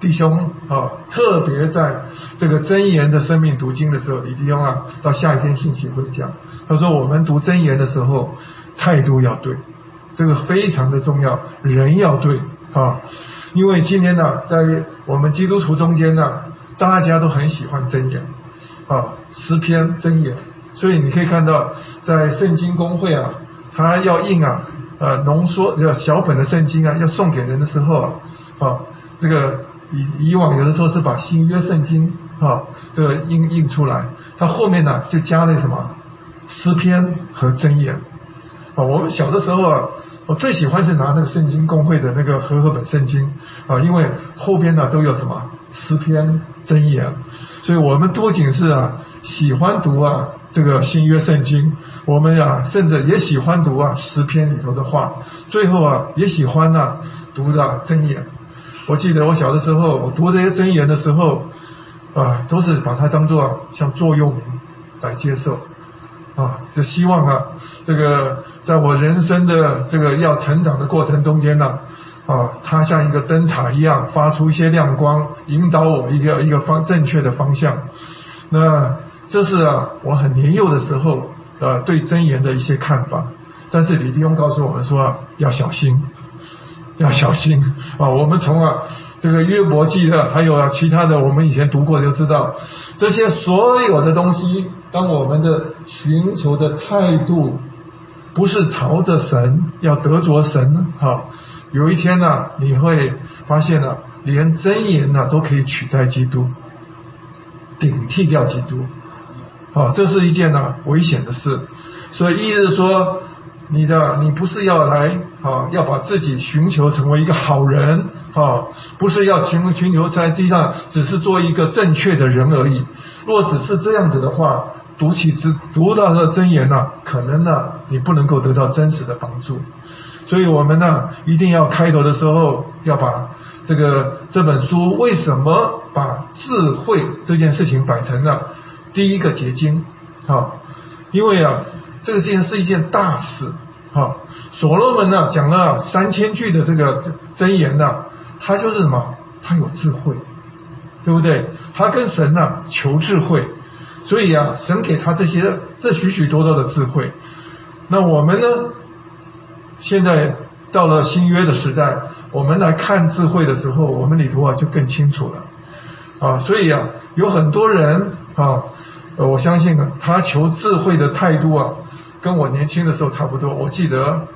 B: 弟兄啊，特别在这个真言的生命读经的时候，李弟兄啊，到下一篇信息会讲。他说，我们读真言的时候，态度要对，这个非常的重要，人要对啊。因为今天呢，在我们基督徒中间呢，大家都很喜欢真言啊，诗篇真言。所以你可以看到，在圣经公会啊，他要印啊，呃，浓缩要小本的圣经啊，要送给人的时候啊，啊，这个。以以往有的时候是把新约圣经啊这个印印出来，它后面呢就加了什么诗篇和箴言啊。我们小的时候啊，我最喜欢是拿那个圣经公会的那个和合本圣经啊，因为后边呢都有什么诗篇箴言，所以我们多仅是啊喜欢读啊这个新约圣经，我们呀甚至也喜欢读啊诗篇里头的话，最后啊也喜欢呢读的箴言。我记得我小的时候，我读这些真言的时候，啊，都是把它当做像座右铭来接受，啊，就希望啊，这个在我人生的这个要成长的过程中间呢，啊，它像一个灯塔一样发出一些亮光，引导我一个一个方正确的方向。那这是啊，我很年幼的时候，呃，对真言的一些看法。但是李弟兄告诉我们说，要小心。要小心啊！我们从啊这个约伯记的，还有啊其他的，我们以前读过就知道，这些所有的东西，当我们的寻求的态度不是朝着神，要得着神哈，有一天呢，你会发现呢，连真言呢都可以取代基督，顶替掉基督，啊，这是一件呢危险的事。所以意思是说。你的你不是要来啊，要把自己寻求成为一个好人啊，不是要寻寻求在地上只是做一个正确的人而已。若只是这样子的话，读起之读到的真言呢，可能呢你不能够得到真实的帮助。所以我们呢一定要开头的时候要把这个这本书为什么把智慧这件事情摆成了第一个结晶啊？因为啊。这个事情是一件大事，哈。所罗门呢讲了三千句的这个真言呢，他就是什么？他有智慧，对不对？他跟神呢求智慧，所以啊，神给他这些这许许多多的智慧。那我们呢，现在到了新约的时代，我们来看智慧的时候，我们里头啊就更清楚了，啊，所以啊，有很多人啊，我相信啊，他求智慧的态度啊。跟我年轻的时候差不多。我记得，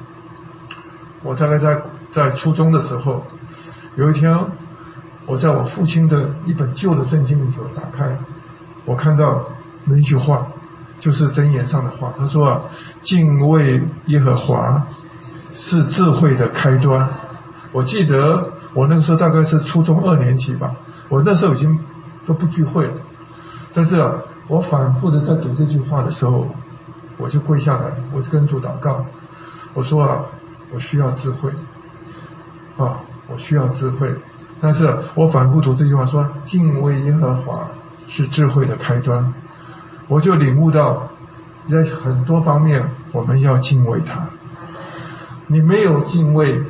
B: 我大概在在初中的时候，有一天，我在我父亲的一本旧的圣经里头打开，我看到那句话，就是箴言上的话。他说啊，敬畏耶和华是智慧的开端。我记得我那个时候大概是初中二年级吧，我那时候已经都不聚会了。但是啊，我反复的在读这句话的时候，我就跪下来，我就跟主祷告，我说啊，我需要智慧，啊，我需要智慧。但是我反复读这句话，说敬畏耶和华是智慧的开端，我就领悟到，在很多方面我们要敬畏他。你没有敬畏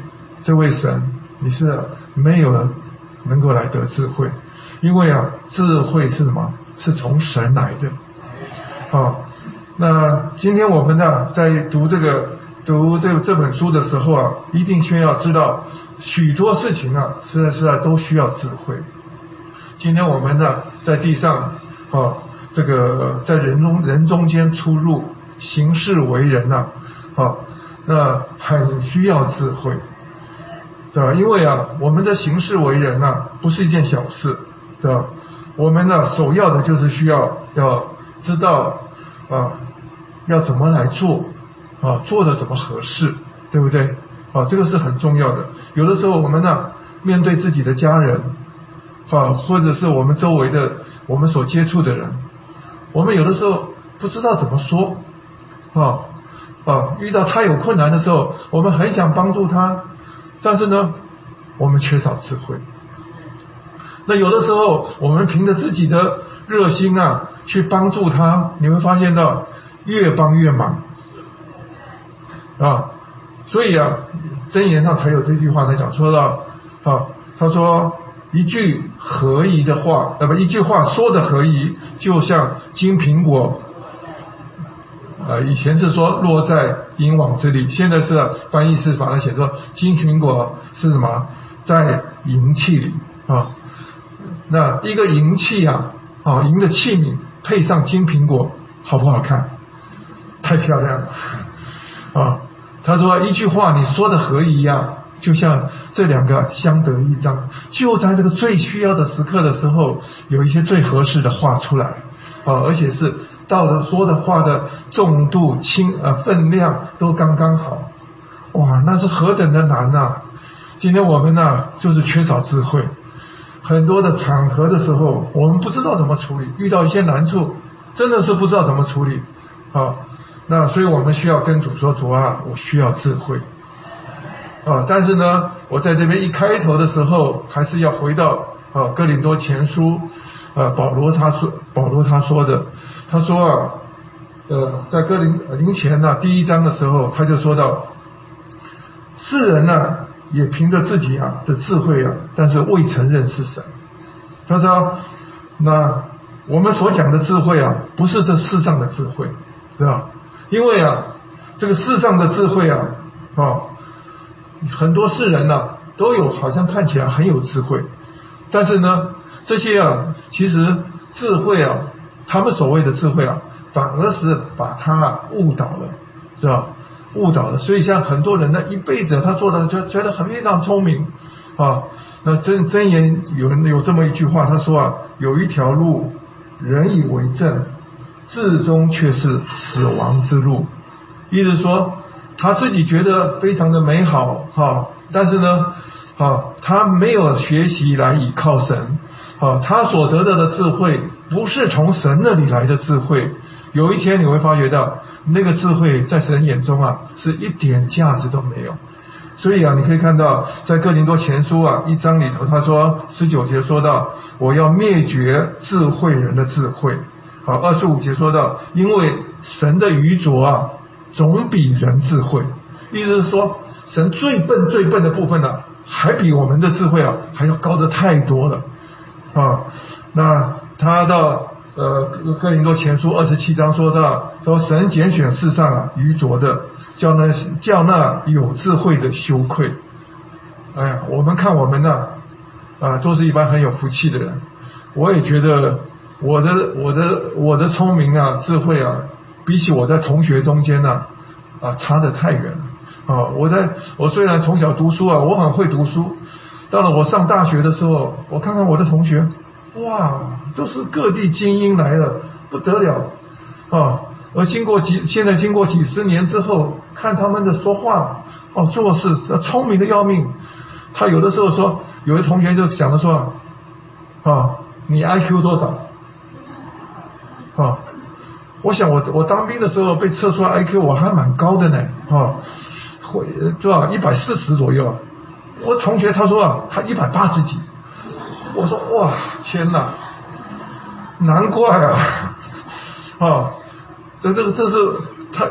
B: 这位神，你是没有能够来得智慧，因为啊，智慧是什么？是从神来的。啊，那今天我们呢，在读这个读这这本书的时候啊，一定先要知道许多事情啊，实在是啊，都需要智慧。今天我们呢，在地上啊，这个在人中人中间出入，行事为人呐，啊。那很需要智慧，对吧？因为啊，我们的行事为人呐，不是一件小事，对吧？我们呢，首要的就是需要要知道啊，要怎么来做啊，做的怎么合适，对不对？啊，这个是很重要的。有的时候我们呢，面对自己的家人啊，或者是我们周围的我们所接触的人，我们有的时候不知道怎么说啊。啊，遇到他有困难的时候，我们很想帮助他，但是呢，我们缺少智慧。那有的时候，我们凭着自己的热心啊，去帮助他，你会发现到越帮越忙啊。所以啊，真言上才有这句话在讲，说到啊，他说一句合宜的话，那么，一句话说的合宜，就像金苹果。呃，以前是说落在银网之里，现在是翻译是把它写作金苹果是什么，在银器里啊。那一个银器啊，啊银的器皿配上金苹果，好不好看？太漂亮了啊！他说一句话你说的合宜呀，就像这两个相得益彰，就在这个最需要的时刻的时候，有一些最合适的话出来啊，而且是。到了说的话的重度轻呃分量都刚刚好，哇，那是何等的难呐！今天我们呢就是缺少智慧，很多的场合的时候我们不知道怎么处理，遇到一些难处真的是不知道怎么处理啊。那所以我们需要跟主说主啊，我需要智慧啊。但是呢，我在这边一开头的时候还是要回到啊哥林多前书。啊，保罗他说，保罗他说的，他说啊，呃，在哥林林前呢第一章的时候，他就说到，世人呢也凭着自己啊的智慧啊，但是未曾认识神。他说，那我们所讲的智慧啊，不是这世上的智慧，对吧？因为啊，这个世上的智慧啊，啊，很多世人呢都有，好像看起来很有智慧，但是呢。这些啊，其实智慧啊，他们所谓的智慧啊，反而是把他误导了，是吧？误导了。所以像很多人呢，一辈子他做的就觉得很非常聪明啊。那真真言有人有这么一句话，他说啊，有一条路，人以为正，至终却是死亡之路。意思说，他自己觉得非常的美好哈，但是呢，啊，他没有学习来倚靠神。啊，他所得到的智慧不是从神那里来的智慧。有一天你会发觉到，那个智慧在神眼中啊，是一点价值都没有。所以啊，你可以看到在哥林多前书啊一章里头，他说十九节说到，我要灭绝智慧人的智慧。好，二十五节说到，因为神的愚拙啊，总比人智慧。意思是说，神最笨最笨的部分呢，还比我们的智慧啊还要高的太多了。啊，那他到呃哥林多前书二十七章说到，说神拣选世上啊愚拙的，叫那叫那有智慧的羞愧。哎呀，我们看我们呢，啊，都是一般很有福气的人。我也觉得我的我的我的聪明啊智慧啊，比起我在同学中间呢，啊差得太远了。啊，我在我虽然从小读书啊，我很会读书。到了我上大学的时候，我看看我的同学，哇，都是各地精英来了，不得了啊！而经过几现在经过几十年之后，看他们的说话哦，做事聪明的要命。他有的时候说，有的同学就讲的说，啊，你 IQ 多少？啊，我想我我当兵的时候被测出来 IQ 我还蛮高的呢，啊，会多少一百四十左右。我同学他说啊，他一百八十几。我说哇，天哪，难怪啊，啊，这这个这是他，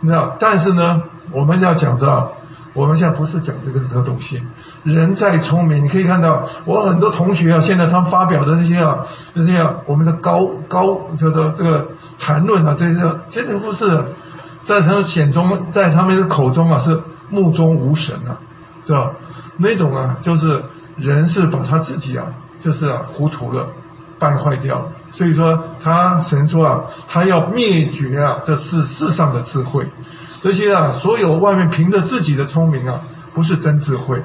B: 你知道，但是呢，我们要讲着。我们现在不是讲这个这个东西，人再聪明，你可以看到我很多同学啊，现在他们发表的这些啊，这些啊，我们的高高这个这个谈论啊，这些真的不是在他们显中，在他们的口中啊是目中无神啊，是吧？那种啊，就是人是把他自己啊，就是啊糊涂了，败坏掉。所以说他神说啊，他要灭绝啊这世世上的智慧。这些啊，所有外面凭着自己的聪明啊，不是真智慧。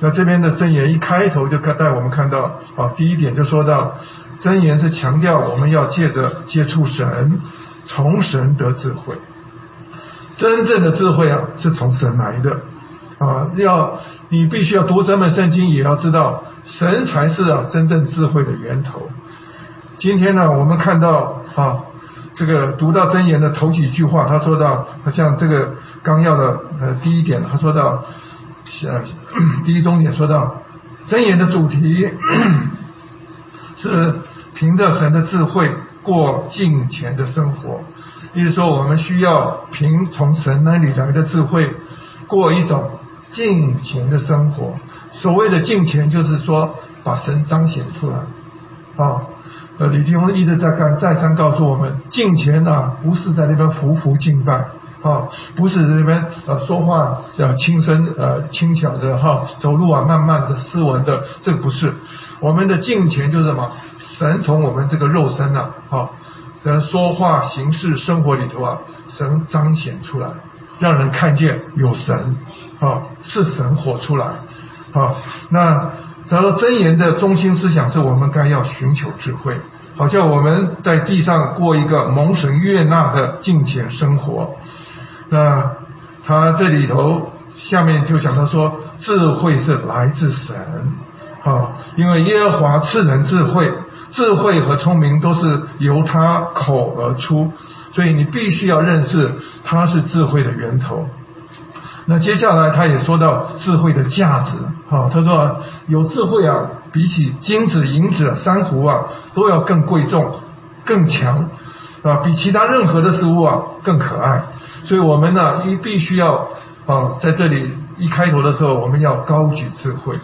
B: 那这边的真言一开头就带我们看到啊，第一点就说到，真言是强调我们要借着接触神，从神得智慧。真正的智慧啊，是从神来的啊，要你必须要读这本圣经，也要知道神才是啊真正智慧的源头。今天呢，我们看到啊。这个读到真言的头几句话，他说到，像这个纲要的呃第一点，他说到，呃第一中点说到，真言的主题是凭着神的智慧过敬虔的生活，意思说我们需要凭从神那里来的智慧过一种敬虔的生活。所谓的敬虔，就是说把神彰显出来啊。呃，李弟兄一直在干，再三告诉我们，敬虔呐，不是在那边匍匐敬拜，啊，不是在那边呃说话要轻声呃轻巧的哈，走路啊慢慢的斯文的，这不是。我们的敬虔就是什么？神从我们这个肉身呐，哈，神说话行事生活里头啊，神彰显出来，让人看见有神，啊，是神活出来，啊，那。他说：“真言的中心思想是我们该要寻求智慧，好像我们在地上过一个蒙神悦纳的敬虔生活。那他这里头下面就讲到说，智慧是来自神，啊，因为耶和华赐人智慧，智慧和聪明都是由他口而出，所以你必须要认识他是智慧的源头。”那接下来他也说到智慧的价值，哈，他说有智慧啊，比起金子、银子、珊瑚啊，都要更贵重、更强，啊，比其他任何的事物啊更可爱。所以我们呢，一必须要啊，在这里一开头的时候，我们要高举智慧，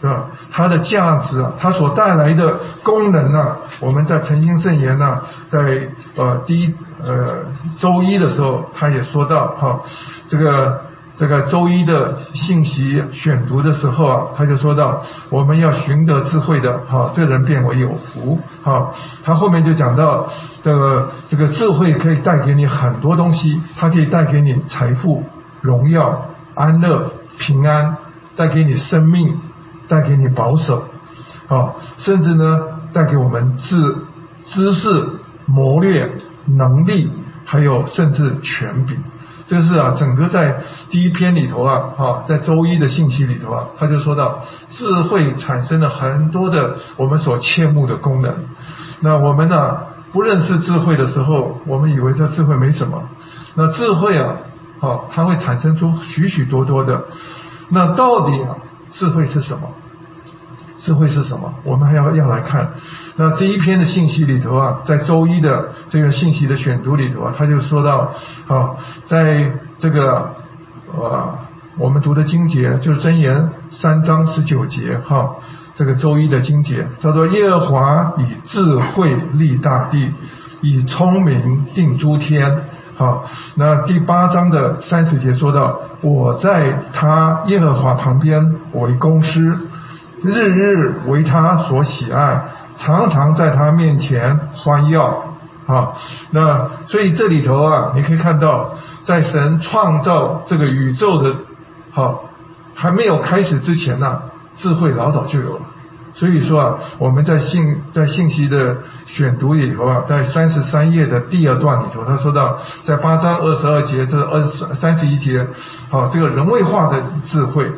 B: 是吧？它的价值啊，它所带来的功能啊，我们在曾经圣言呢，在呃第一呃周一的时候，他也说到哈，这个。这个周一的信息选读的时候啊，他就说到我们要寻得智慧的，哈，这人变为有福，哈。他后面就讲到这个这个智慧可以带给你很多东西，它可以带给你财富、荣耀、安乐、平安，带给你生命，带给你保守，啊，甚至呢带给我们智知识、谋略、能力，还有甚至权柄。就是啊，整个在第一篇里头啊，哈，在周一的信息里头啊，他就说到智慧产生了很多的我们所切慕的功能。那我们呢，不认识智慧的时候，我们以为这智慧没什么。那智慧啊，好，它会产生出许许多多的。那到底啊，智慧是什么？智慧是什么？我们还要要来看。那这一篇的信息里头啊，在周一的这个信息的选读里头啊，他就说到，啊，在这个呃，我们读的经节就是箴言三章十九节哈，这个周一的经节，他说耶和华以智慧立大地，以聪明定诸天。好，那第八章的三十节说到，我在他耶和华旁边为公师。日日为他所喜爱，常常在他面前欢耀啊。那所以这里头啊，你可以看到，在神创造这个宇宙的，好还没有开始之前呢，智慧老早就有了。所以说啊，我们在信在信息的选读里头啊，在三十三页的第二段里头，他说到，在八章二十二节这二十三十一节，好这个人为化的智慧。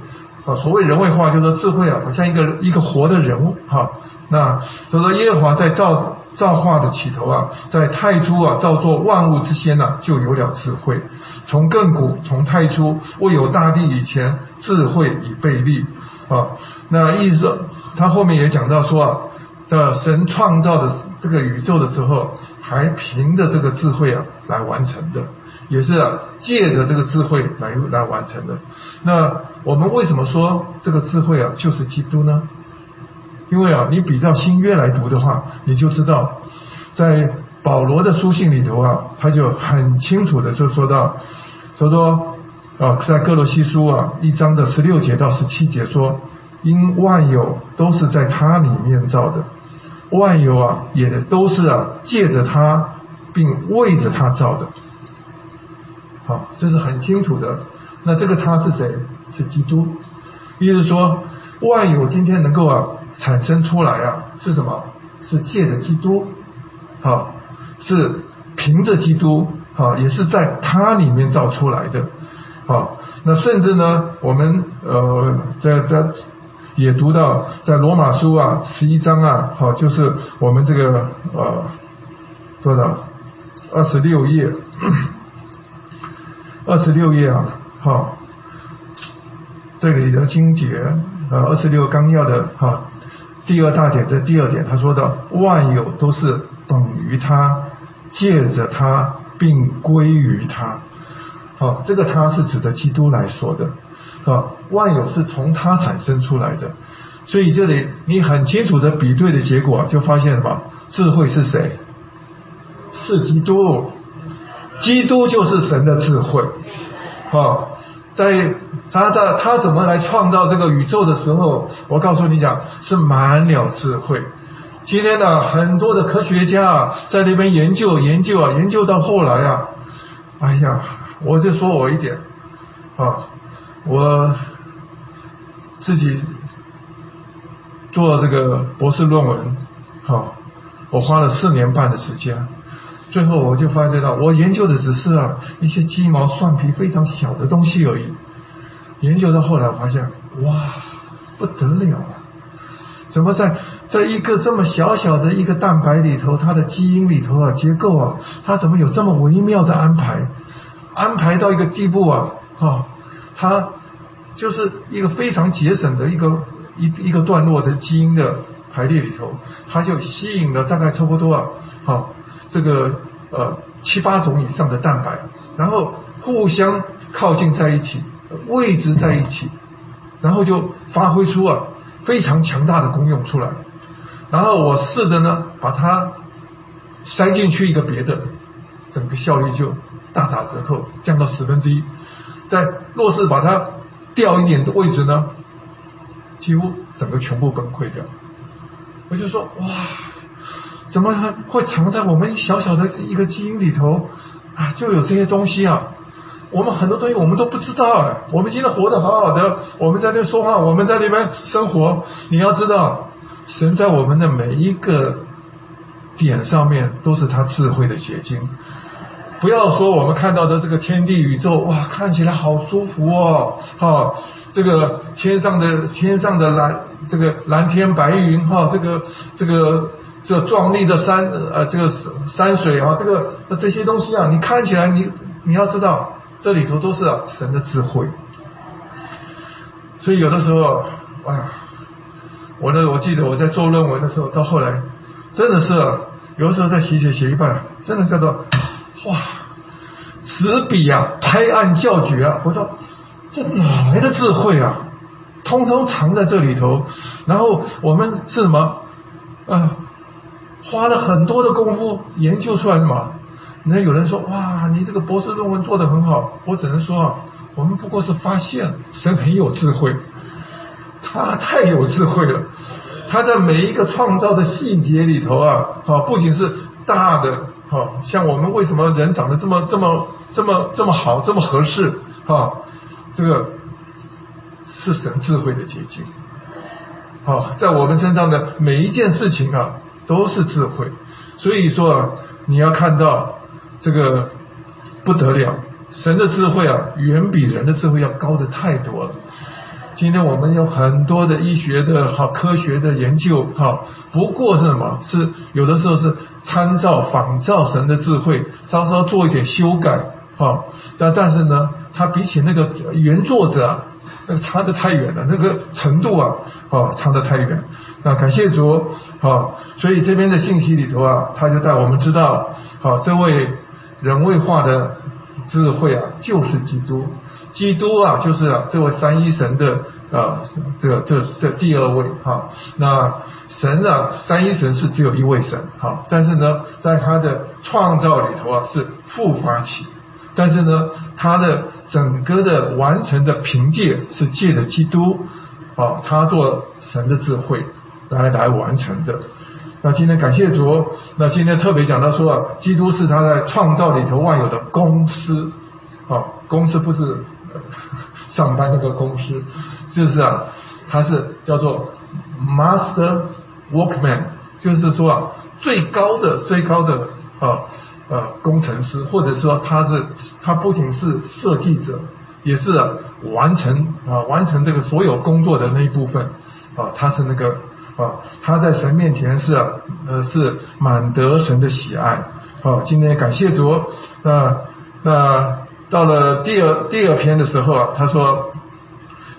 B: 啊，所谓人位化，就是智慧啊，好像一个一个活的人物哈。那所以说耶和华在造造化的起头啊，在太初啊造作万物之先呢，就有了智慧。从亘古从太初未有大地以前，智慧已被立啊。那意思，他后面也讲到说啊，的神创造的这个宇宙的时候，还凭着这个智慧啊来完成的。也是啊，借着这个智慧来来完成的。那我们为什么说这个智慧啊就是基督呢？因为啊，你比较新约来读的话，你就知道，在保罗的书信里头啊，他就很清楚的就说到，说说啊，在哥罗西书啊一章的十六节到十七节说，因万有都是在他里面造的，万有啊也都是啊借着他并为着他造的。好，这是很清楚的。那这个他是谁？是基督。意思说，万有今天能够啊产生出来啊，是什么？是借着基督，好，是凭着基督，好，也是在他里面造出来的。好，那甚至呢，我们呃在在也读到在罗马书啊十一章啊，好，就是我们这个呃多少二十六页。二十六页啊，好，这里的经节啊，二十六纲要的哈，第二大点的第二点，他说的万有都是等于他，借着他并归于他，好，这个他是指的基督来说的，是吧？万有是从他产生出来的，所以这里你很清楚的比对的结果，就发现什么？智慧是谁？是基督。基督就是神的智慧，啊，在他在他怎么来创造这个宇宙的时候，我告诉你讲是满了智慧。今天呢，很多的科学家啊，在那边研究研究啊，研究到后来啊，哎呀，我就说我一点，啊，我自己做这个博士论文，好，我花了四年半的时间。最后我就发觉到，我研究的只是啊一些鸡毛蒜皮非常小的东西而已。研究到后来，发现哇不得了啊！怎么在在一个这么小小的一个蛋白里头，它的基因里头啊结构啊，它怎么有这么微妙的安排？安排到一个地步啊，哈，它就是一个非常节省的一个一一个段落的基因的排列里头，它就吸引了大概差不多啊，好。这个呃七八种以上的蛋白，然后互相靠近在一起，位置在一起，然后就发挥出啊非常强大的功用出来。然后我试着呢把它塞进去一个别的，整个效率就大打折扣，降到十分之一。在若是把它掉一点的位置呢，几乎整个全部崩溃掉。我就说哇。怎么会藏在我们小小的一个基因里头啊？就有这些东西啊！我们很多东西我们都不知道。我们今天活得好好的，我们在那说话，我们在那边生活。你要知道，神在我们的每一个点上面都是他智慧的结晶。不要说我们看到的这个天地宇宙，哇，看起来好舒服哦！哈，这个天上的天上的蓝，这个蓝天白云，哈，这个这个。这壮丽的山呃，这个山水啊，这个这些东西啊，你看起来你你要知道，这里头都是神的智慧。所以有的时候，哎呀，我呢，我记得我在做论文的时候，到后来真的是有的时候在写写写一半，真的叫做哇，执笔啊，拍案叫绝啊！我说这哪来的智慧啊？通通藏在这里头。然后我们是什么啊？花了很多的功夫研究出来什么？那有人说哇，你这个博士论文做得很好。我只能说啊，我们不过是发现神很有智慧，他太有智慧了。他在每一个创造的细节里头啊，啊，不仅是大的，啊，像我们为什么人长得这么这么这么这么好，这么合适，啊，这个是神智慧的结晶。啊，在我们身上的每一件事情啊。都是智慧，所以说啊你要看到这个不得了，神的智慧啊，远比人的智慧要高的太多了。今天我们有很多的医学的好科学的研究，哈，不过是什么？是有的时候是参照仿照神的智慧，稍稍做一点修改，哈，但但是呢，它比起那个原作者啊，那差得太远了，那个程度啊，哦，差得太远。那感谢主，哦，所以这边的信息里头啊，他就带我们知道，好，这位人位化的智慧啊，就是基督。基督啊，就是啊，这位三一神的啊，这个这这第二位哈。那神啊，三一神是只有一位神哈，但是呢，在他的创造里头啊，是复发起，但是呢，他的整个的完成的凭借是借着基督啊，他做神的智慧来来完成的。那今天感谢主，那今天特别讲到说啊，基督是他在创造里头万有的公司啊，公司不是。上班那个公司，就是啊，他是叫做 Master Workman，就是说啊，最高的最高的啊呃工程师，或者说他是他不仅是设计者，也是完成啊完成这个所有工作的那一部分啊，他是那个啊他在神面前是呃是满得神的喜爱啊，今天感谢主啊那。到了第二第二篇的时候啊，他说，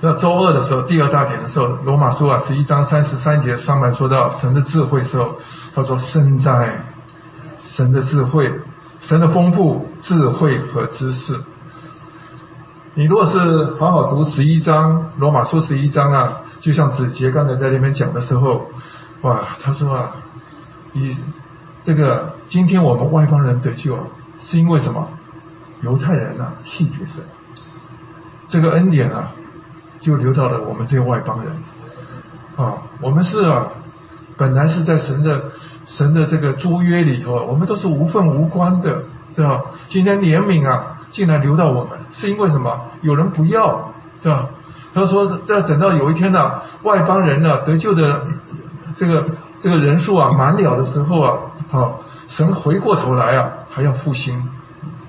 B: 那周二的时候，第二大点的时候，罗马书啊十一章三十三节上面说到神的智慧时候，他说生在神的智慧，神的丰富智慧和知识。你若是好好读十一章罗马书十一章啊，就像子杰刚才在那边讲的时候，哇，他说啊，以这个今天我们外邦人得救，是因为什么？犹太人啊，弃绝神，这个恩典啊，就流到了我们这些外邦人啊。我们是啊，本来是在神的神的这个租约里头，我们都是无份无关的，知道今天怜悯啊，竟然留到我们，是因为什么？有人不要，是吧？他说要等到有一天呢，外邦人呢得救的这个这个人数啊满了的时候啊，好，神回过头来啊，还要复兴。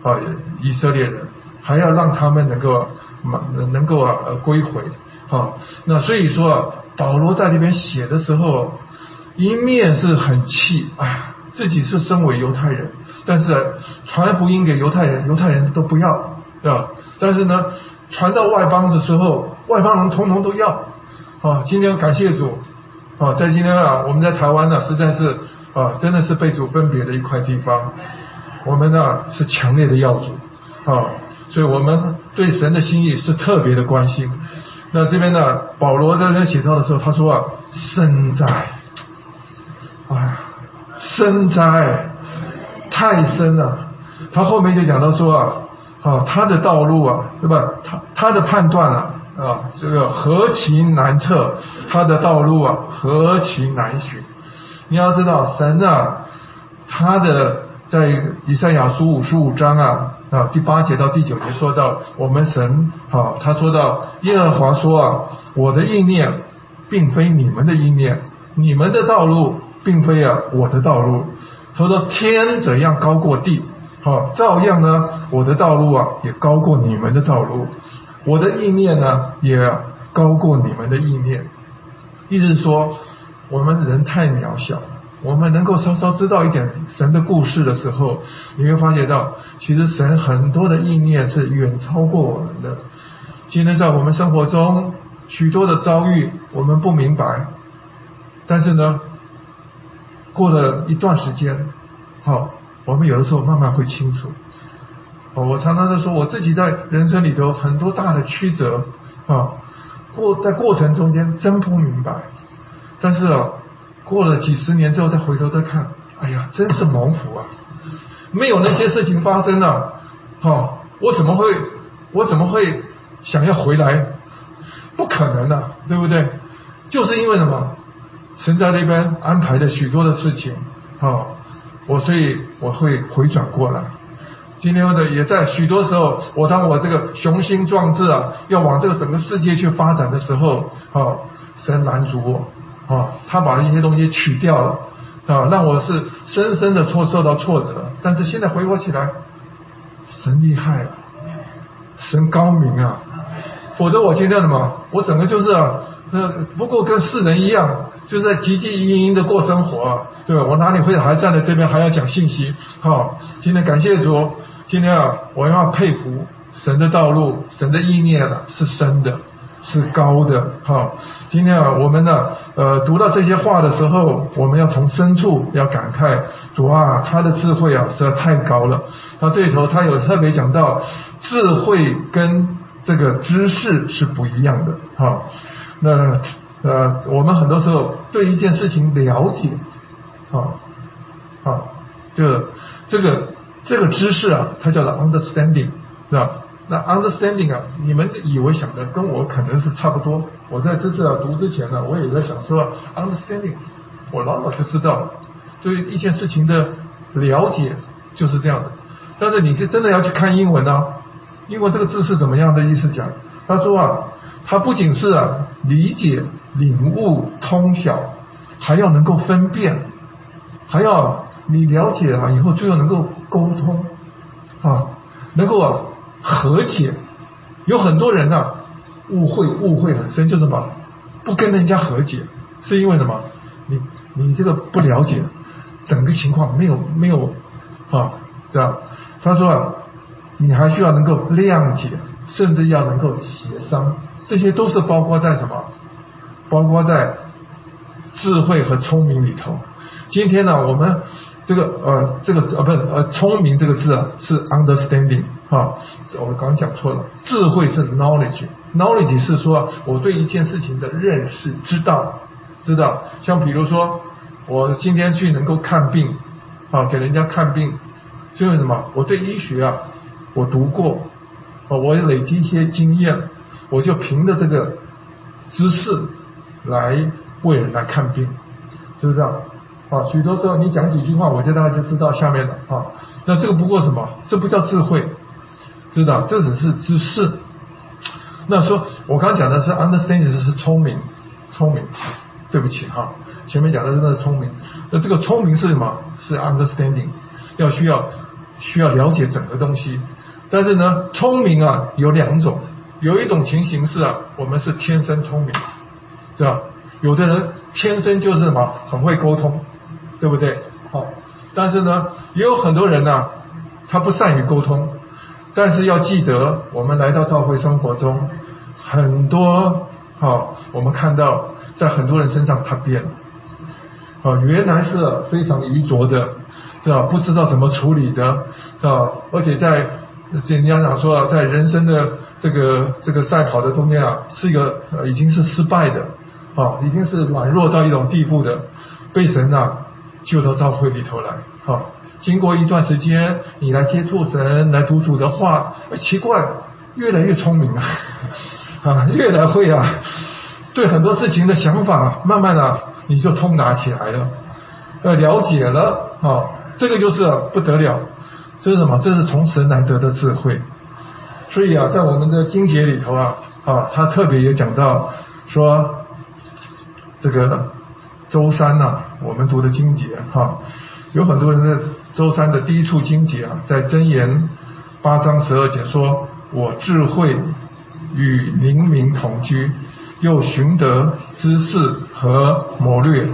B: 啊，以色列人还要让他们能够能能够啊归回，好，那所以说啊，保罗在那边写的时候，一面是很气，哎呀，自己是身为犹太人，但是传福音给犹太人，犹太人都不要，对吧？但是呢，传到外邦的时候，外邦人通通都要，啊，今天感谢主，啊，在今天啊，我们在台湾呢，实在是啊，真的是被主分别的一块地方。我们呢是强烈的要主啊，所以我们对神的心意是特别的关心。那这边呢，保罗在这写到的时候，他说啊，深哉，啊，深哉，太深了。他后面就讲到说啊，啊，他的道路啊，对吧？他他的判断啊，啊，这个何其难测，他的道路啊，何其难寻。你要知道，神啊，他的。在以赛亚书五十五章啊啊第八节到第九节说到我们神啊他说到耶和华说啊我的意念并非你们的意念你们的道路并非啊我的道路他说天怎样高过地好照样呢我的道路啊也高过你们的道路我的意念呢也高过你们的意念意思是说我们人太渺小。我们能够稍稍知道一点神的故事的时候，你会发觉到，其实神很多的意念是远超过我们的。今天在我们生活中，许多的遭遇我们不明白，但是呢，过了一段时间，好，我们有的时候慢慢会清楚。哦，我常常在说，我自己在人生里头很多大的曲折啊，过在过程中间真不明白，但是啊。过了几十年之后再回头再看，哎呀，真是蒙福啊！没有那些事情发生了，哈，我怎么会，我怎么会想要回来？不可能的，对不对？就是因为什么？神在那边安排的许多的事情，啊，我所以我会回转过来。今天的也在许多时候，我当我这个雄心壮志啊，要往这个整个世界去发展的时候，啊，神拦阻我。啊，他把一些东西取掉了，啊，让我是深深的挫受到挫折。但是现在回过起来，神厉害啊，神高明啊，否则我今天什么，我整个就是啊，那不过跟世人一样，就在汲汲营营的过生活，对吧？我哪里会还站在这边还要讲信息？好，今天感谢主，今天啊，我要佩服神的道路，神的意念啊是深的。是高的，哈。今天啊，我们呢，呃，读到这些话的时候，我们要从深处要感慨，主啊，他的智慧啊，实在太高了。那这里头他有特别讲到，智慧跟这个知识是不一样的，哈。那呃，我们很多时候对一件事情了解，啊，啊，就这个这个知识啊，它叫做 understanding，是吧？那 understanding 啊，你们以为想的跟我可能是差不多。我在这次啊读之前呢，我也在想说 understanding，我老早就知道，对一件事情的了解就是这样的。但是你是真的要去看英文啊，英文这个字是怎么样的意思讲？他说啊，它不仅是理解、领悟、通晓，还要能够分辨，还要你了解了以后，最后能够沟通啊，能够啊。和解，有很多人啊，误会误会很深，就什么不跟人家和解，是因为什么？你你这个不了解整个情况，没有没有啊，这样他说啊，你还需要能够谅解，甚至要能够协商，这些都是包括在什么？包括在智慧和聪明里头。今天呢，我们。这个呃，这个呃，不是呃，聪明这个字啊，是 understanding 啊，我刚刚讲错了，智慧是 knowledge，knowledge 是说我对一件事情的认识，知道，知道，像比如说我今天去能够看病啊，给人家看病，是因为什么？我对医学啊，我读过，啊，我累积一些经验，我就凭着这个知识来为人来看病，是不是啊？啊，许多时候你讲几句话，我就大概就知道下面了啊。那这个不过什么？这不叫智慧，知道？这只是知识。那说，我刚讲的是 understanding 是聪明，聪明。对不起哈，前面讲的真的是聪明。那这个聪明是什么？是 understanding，要需要需要了解整个东西。但是呢，聪明啊有两种，有一种情形是啊，我们是天生聪明，是吧？有的人天生就是什么，很会沟通。对不对？好，但是呢，也有很多人呢，他不善于沟通。但是要记得，我们来到教会生活中，很多好，我们看到在很多人身上他变了。啊，原来是非常愚拙的，是吧？不知道怎么处理的，是吧？而且在人家讲说，在人生的这个这个赛跑的中间啊，是一个呃已经是失败的，啊，已经是软弱到一种地步的，被神啊。救到教会里头来，好，经过一段时间，你来接触神，来读主的话，奇怪，越来越聪明啊，啊，越来会啊，对很多事情的想法，慢慢的你就通达起来了，呃，了解了，啊，这个就是不得了，这是什么？这是从神来得的智慧，所以啊，在我们的经节里头啊，啊，他特别也讲到说，这个。周三呐，我们读的经节哈，有很多人在周三的第一处经节啊，在箴言八章十二节说：“我智慧与灵明同居，又寻得知识和谋略。”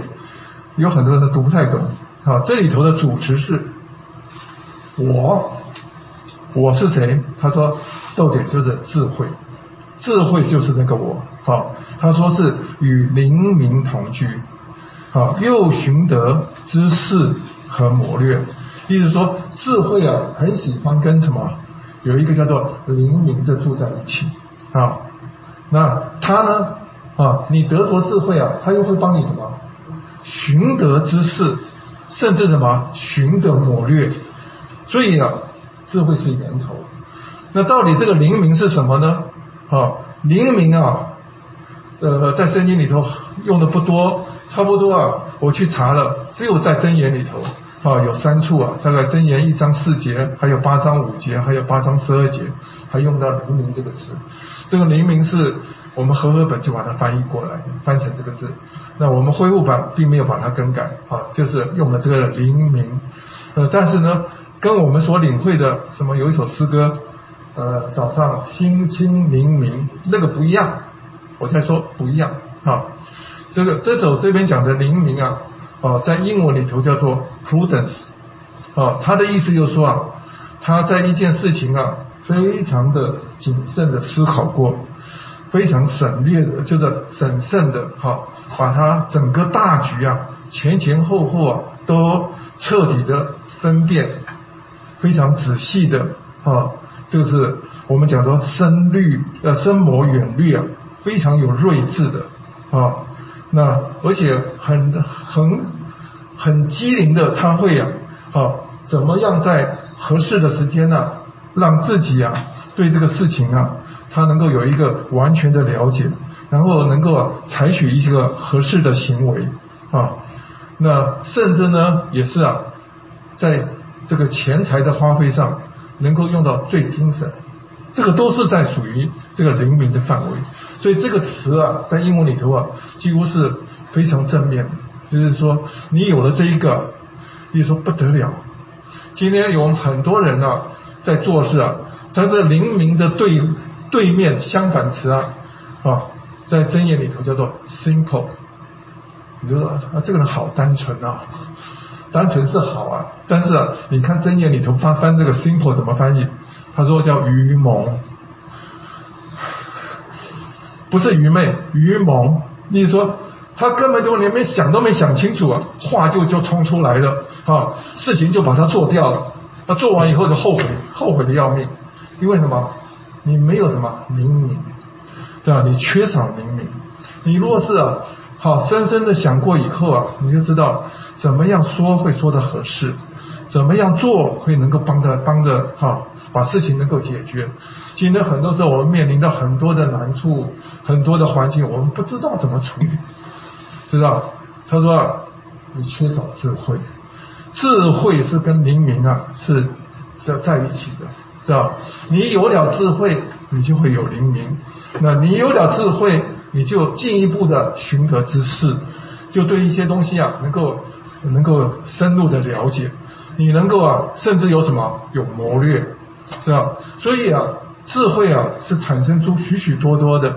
B: 有很多人都读不太懂啊。这里头的主词是我，我是谁？他说逗点就是智慧，智慧就是那个我。好，他说是与灵明同居。啊，又寻得知识和谋略，意思说智慧啊，很喜欢跟什么有一个叫做灵明的住在一起啊。那他呢啊，你得着智慧啊，他又会帮你什么寻得知识，甚至什么寻得谋略。所以啊，智慧是源头。那到底这个灵明是什么呢？啊，灵明啊，呃，在圣经里头用的不多。差不多啊，我去查了，只有在真言里头啊有三处啊，大概真言一章四节，还有八章五节，还有八章十二节，还用到灵明这个词。这个灵明是我们和合本就把它翻译过来，翻成这个字。那我们恢复版并没有把它更改啊，就是用了这个灵明。呃，但是呢，跟我们所领会的什么有一首诗歌，呃，早上心清明明那个不一样我才说不一样啊。这个这首这边讲的灵明啊，啊，在英文里头叫做 prudence，啊，他的意思就是说啊，他在一件事情啊，非常的谨慎的思考过，非常省略的，就是审慎的哈，把他整个大局啊，前前后后啊，都彻底的分辨，非常仔细的啊，就是我们讲说深虑呃深谋远虑啊，非常有睿智的啊。那而且很很很机灵的，他会啊，啊怎么样在合适的时间呢，让自己啊对这个事情啊，他能够有一个完全的了解，然后能够采取一个合适的行为啊，那甚至呢也是啊，在这个钱财的花费上能够用到最精神。这个都是在属于这个灵敏的范围，所以这个词啊，在英文里头啊，几乎是非常正面，就是说你有了这一个，你说不得了。今天有很多人啊，在做事啊，在这灵敏的对对面相反词啊，啊，在真言里头叫做 simple，你就说啊，这个人好单纯啊，单纯是好啊，但是啊，你看真言里头翻翻这个 simple 怎么翻译？他说叫愚蒙，不是愚昧，愚蒙。你说他根本就连没想都没想清楚啊，话就就冲出来了啊，事情就把它做掉了。他做完以后就后悔，后悔的要命。因为什么？你没有什么灵敏，对吧？你缺少灵敏。你若是啊，好深深的想过以后啊，你就知道怎么样说会说的合适。怎么样做会能够帮着帮着哈，把事情能够解决？今天很多时候我们面临到很多的难处，很多的环境，我们不知道怎么处理，知道？他说你缺少智慧，智慧是跟灵明啊是是要在一起的，知道？你有了智慧，你就会有灵明。那你有了智慧，你就进一步的寻得知识，就对一些东西啊能够能够深入的了解。你能够啊，甚至有什么有谋略，是吧？所以啊，智慧啊是产生出许许多多的，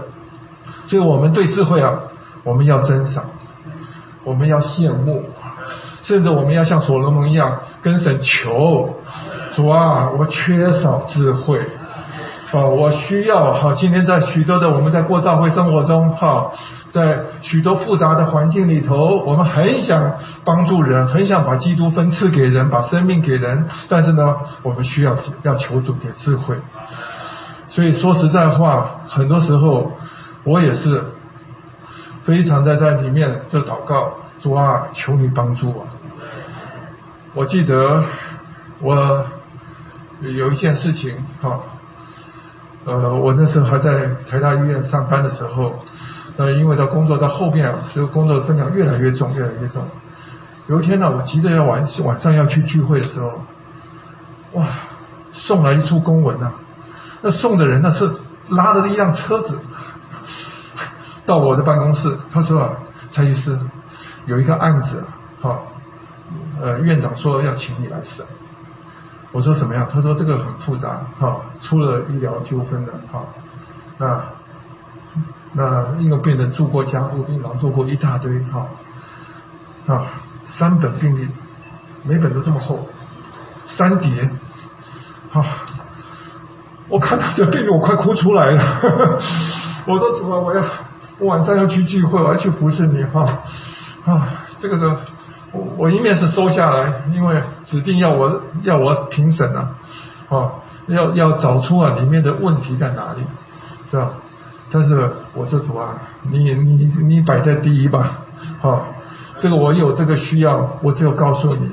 B: 所以我们对智慧啊，我们要珍赏，我们要羡慕，甚至我们要像所罗门一样跟神求，主啊，我缺少智慧。啊，我需要哈，今天在许多的我们在过教会生活中哈，在许多复杂的环境里头，我们很想帮助人，很想把基督分赐给人，把生命给人，但是呢，我们需要要求主给智慧。所以说实在话，很多时候我也是非常在在里面就祷告，主啊，求你帮助我。我记得我有一件事情哈。呃，我那时候还在台大医院上班的时候，呃，因为到工作到后边啊，这个工作分量越来越重，越来越重。有一天呢，我急着要晚晚上要去聚会的时候，哇，送来一出公文呐，那送的人呢是拉着一辆车子到我的办公室，他说啊，蔡医师有一个案子，哈，呃，院长说要请你来审。我说什么样？他说这个很复杂，哈，出了医疗纠纷的，哈，那那因为病人住过加护病房，做过一大堆，哈，啊，三本病历，每本都这么厚，三叠，哈，我看到这病历我快哭出来了，我说主啊，我要我晚上要去聚会，我要去服侍你，哈，啊，这个的。我一面是收下来，因为指定要我要我评审啊，啊，要要找出啊里面的问题在哪里，是吧？但是我说主啊，你你你摆在第一吧，啊，这个我有这个需要，我只有告诉你。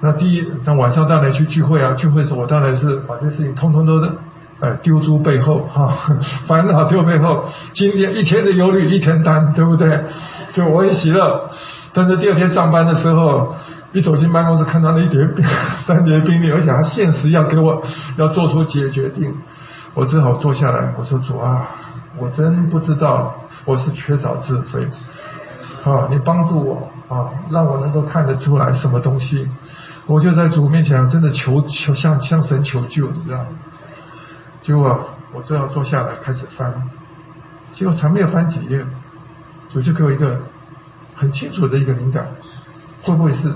B: 那第一，那晚上当然去聚会啊，聚会时候我当然是把这事情通通都呃丢诸背后哈，烦恼丢背后，今天一天的忧虑一天担，对不对？就我很喜乐。但是第二天上班的时候，一走进办公室，看到那一叠 三叠病历，而且还现实要给我要做出解决定，我只好坐下来，我说主啊，我真不知道，我是缺少智慧，啊，你帮助我啊，让我能够看得出来什么东西，我就在主面前真的求求向向神求救，你知道？结果我只好坐下来开始翻，结果才没有翻几页，主就给我一个很清楚的一个灵感，会不会是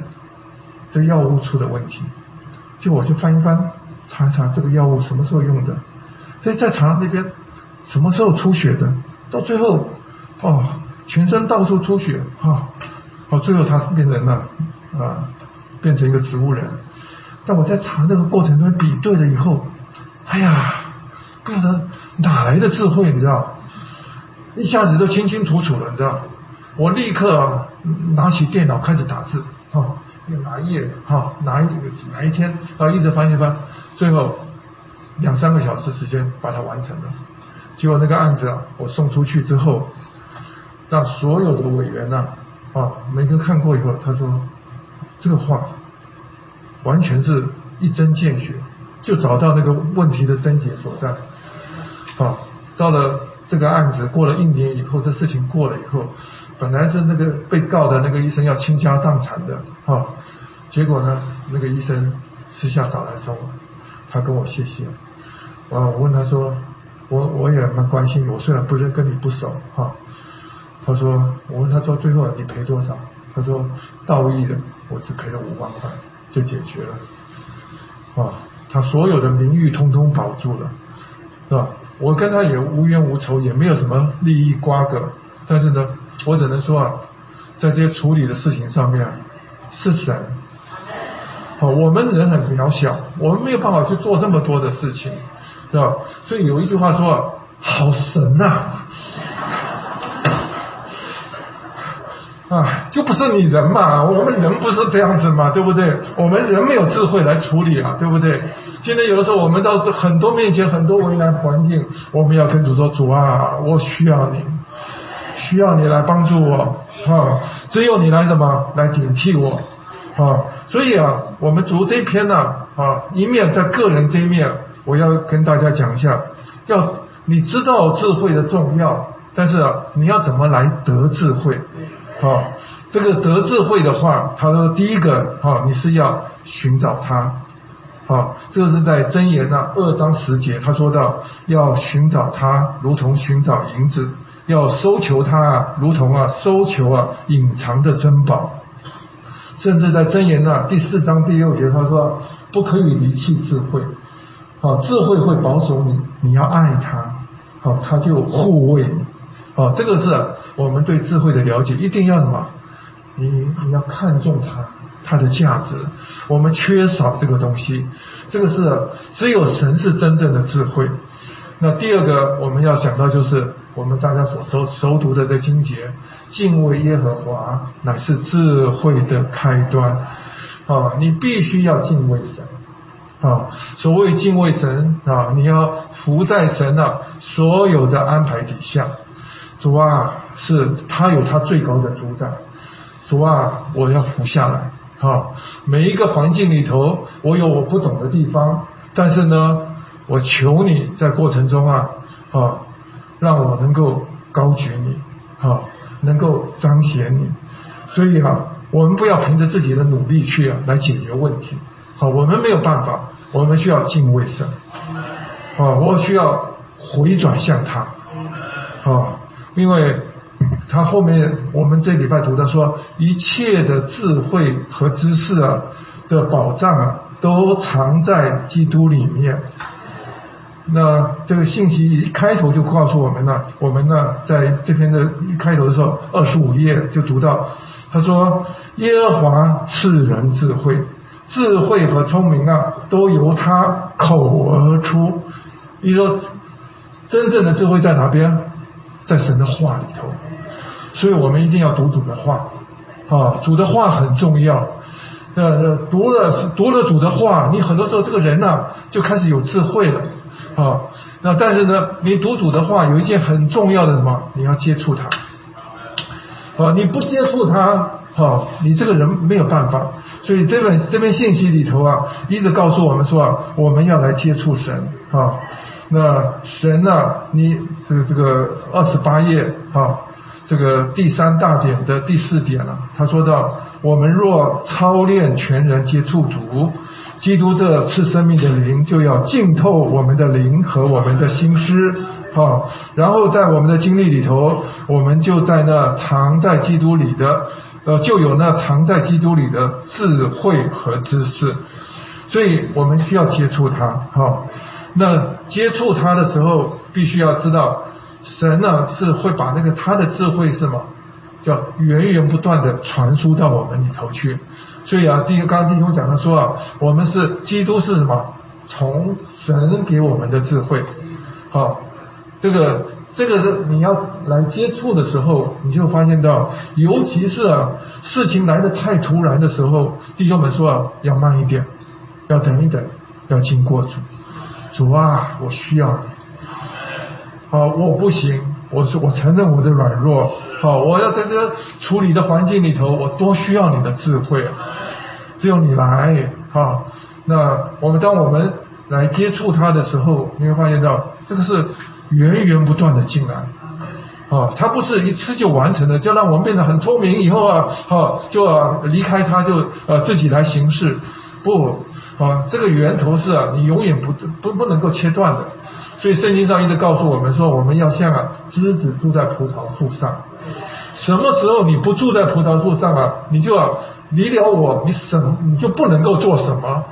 B: 这药物出的问题？就我就翻一翻，查一查这个药物什么时候用的，所以再查那边什么时候出血的，到最后哦，全身到处出血啊，好，最后他变成了啊，变成一个植物人。但我在查这个过程中比对了以后，哎呀，不晓得哪来的智慧，你知道？一下子都清清楚楚了，你知道？我立刻啊拿起电脑开始打字，哈，哪一页，哈，哪一个哪一天，啊，一直翻一翻，最后两三个小时时间把它完成了。结果那个案子啊，我送出去之后，让所有的委员呐，啊，每个看过以后，他说这个话完全是一针见血，就找到那个问题的症结所在。啊，到了。这个案子过了一年以后，这事情过了以后，本来是那个被告的那个医生要倾家荡产的啊，结果呢，那个医生私下找来找我，他跟我谢谢，啊，我问他说，我我也蛮关心，我虽然不认跟你不熟哈，他说，我问他说最后你赔多少？他说道义的，我只赔了五万块就解决了，啊，他所有的名誉通通保住了，是吧？我跟他也无冤无仇，也没有什么利益瓜葛，但是呢，我只能说啊，在这些处理的事情上面，是神，好，我们人很渺小，我们没有办法去做这么多的事情，是吧？所以有一句话说，好神呐。啊，就不是你人嘛，我们人不是这样子嘛，对不对？我们人没有智慧来处理啊，对不对？现在有的时候我们到很多面前，很多为难环境，我们要跟主说：主啊，我需要你，需要你来帮助我啊！只有你来什么来顶替我啊！所以啊，我们读这篇呢啊，一面在个人这一面，我要跟大家讲一下，要你知道智慧的重要，但是啊，你要怎么来得智慧？啊，这个得智慧的话，他说第一个啊，你是要寻找他，啊，这个是在箴言那二章十节，他说到要寻找他，如同寻找银子，要搜求他，如同啊搜求啊隐藏的珍宝，甚至在箴言那第四章第六节，他说不可以离弃智慧，啊，智慧会保守你，你要爱他，啊，他就护卫你。啊，这个是我们对智慧的了解，一定要什么？你你要看重它，它的价值。我们缺少这个东西，这个是只有神是真正的智慧。那第二个我们要想到就是我们大家所熟熟读的这经节，敬畏耶和华乃是智慧的开端。啊，你必须要敬畏神。啊，所谓敬畏神啊，你要服在神的所有的安排底下。主啊，是他有他最高的主宰。主啊，我要服下来。啊，每一个环境里头，我有我不懂的地方，但是呢，我求你在过程中啊，啊，让我能够高举你，啊，能够彰显你。所以啊，我们不要凭着自己的努力去啊来解决问题。好，我们没有办法，我们需要敬畏神。啊，我需要回转向他。啊。因为他后面我们这礼拜读的说，一切的智慧和知识啊的宝藏啊，都藏在基督里面。那这个信息一开头就告诉我们了，我们呢在这篇的一开头的时候，二十五页就读到，他说耶和华赐人智慧，智慧和聪明啊，都由他口而出。你说真正的智慧在哪边？在神的话里头，所以我们一定要读主的话，啊，主的话很重要。呃，读了读了主的话，你很多时候这个人呢就开始有智慧了，啊，那但是呢，你读主的话有一件很重要的什么？你要接触他，啊，你不接触他，啊，你这个人没有办法。所以这本这篇信息里头啊，一直告诉我们说啊，我们要来接触神，啊。那神呢？你这个这个二十八页啊，这个第三大点的第四点了。他说到：我们若操练全人接触主，基督这赐生命的灵就要浸透我们的灵和我们的心思，哈，然后在我们的经历里头，我们就在那藏在基督里的，呃，就有那藏在基督里的智慧和知识，所以我们需要接触它，哈。那接触它的时候，必须要知道，神呢是会把那个他的智慧是什么，叫源源不断的传输到我们里头去。所以啊，第一刚刚弟兄讲的说啊，我们是基督是什么？从神给我们的智慧，好，这个这个是你要来接触的时候，你就发现到，尤其是啊事情来的太突然的时候，弟兄们说啊要慢一点，要等一等，要经过主，主啊，我需要你，好，我不行，我是我承认我的软弱，好，我要在这处理的环境里头，我多需要你的智慧，只有你来，哈。那我们当我们来接触它的时候，你会发现到这个是源源不断的进来，啊，它不是一次就完成的，就让我们变得很聪明以后啊，啊，就啊离开它就呃自己来行事，不，啊，这个源头是啊你永远不不不能够切断的，所以圣经上一直告诉我们说，我们要像啊枝子住在葡萄树上，什么时候你不住在葡萄树上啊，你就要离了我，你什你就不能够做什么。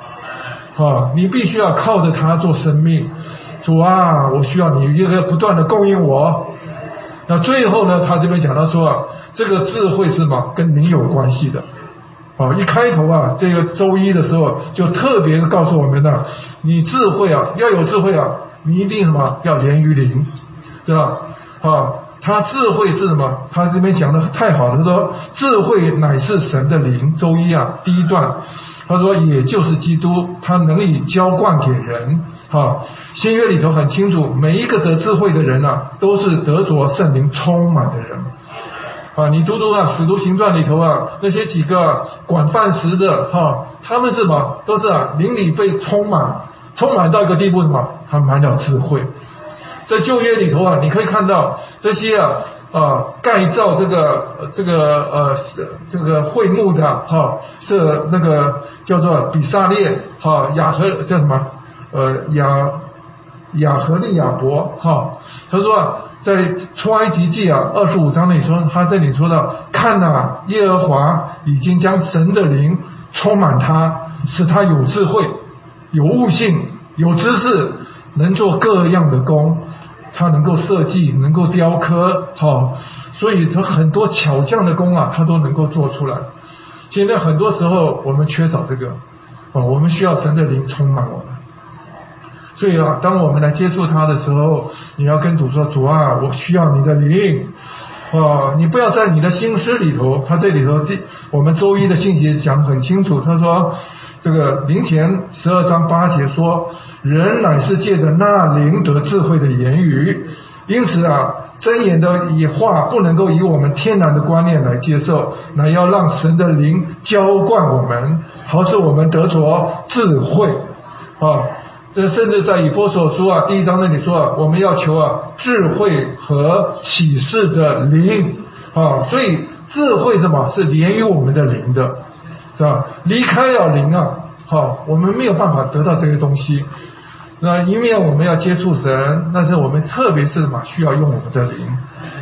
B: 啊，你必须要靠着它做生命，主啊，我需要你一个不断的供应我。那最后呢，他这边讲到说啊，这个智慧是嘛，跟你有关系的。啊，一开头啊，这个周一的时候就特别告诉我们的，你智慧啊，要有智慧啊，你一定什么要连于灵，对吧？啊，他智慧是什么？他这边讲的太好了，他说智慧乃是神的灵。周一啊，第一段。他说，也就是基督，他能以浇灌给人。哈，新约里头很清楚，每一个得智慧的人啊，都是得着圣灵充满的人。啊，你读读啊，《使徒行传》里头啊，那些几个管饭食的哈，他们是什么？都是啊，灵里被充满，充满到一个地步什么？他满了智慧。在旧约里头啊，你可以看到这些啊。啊，盖造这个这个呃这个会幕的哈，是那个叫做比萨列哈亚和叫什么呃亚亚和利亚伯哈，他说啊，在出埃及记啊二十五章里说，他这里说到，看呐，耶和华已经将神的灵充满他，使他有智慧、有悟性、有知识，能做各样的工。他能够设计，能够雕刻，好，所以他很多巧匠的工啊，他都能够做出来。现在很多时候我们缺少这个，啊，我们需要神的灵充满我们。所以啊，当我们来接触他的时候，你要跟主说：“主啊，我需要你的灵。”啊，你不要在你的心思里头。他这里头第我们周一的信息讲很清楚，他说。这个灵前十二章八节说，人乃是借着那灵得智慧的言语，因此啊，真言的以话不能够以我们天然的观念来接受，乃要让神的灵浇灌我们，好使我们得着智慧啊。这甚至在以波所书啊第一章那里说啊，我们要求啊智慧和启示的灵啊，所以智慧什么是连于我们的灵的。是吧？离开了灵啊，好，我们没有办法得到这些东西。那一面我们要接触神，但是我们特别是嘛，需要用我们的灵，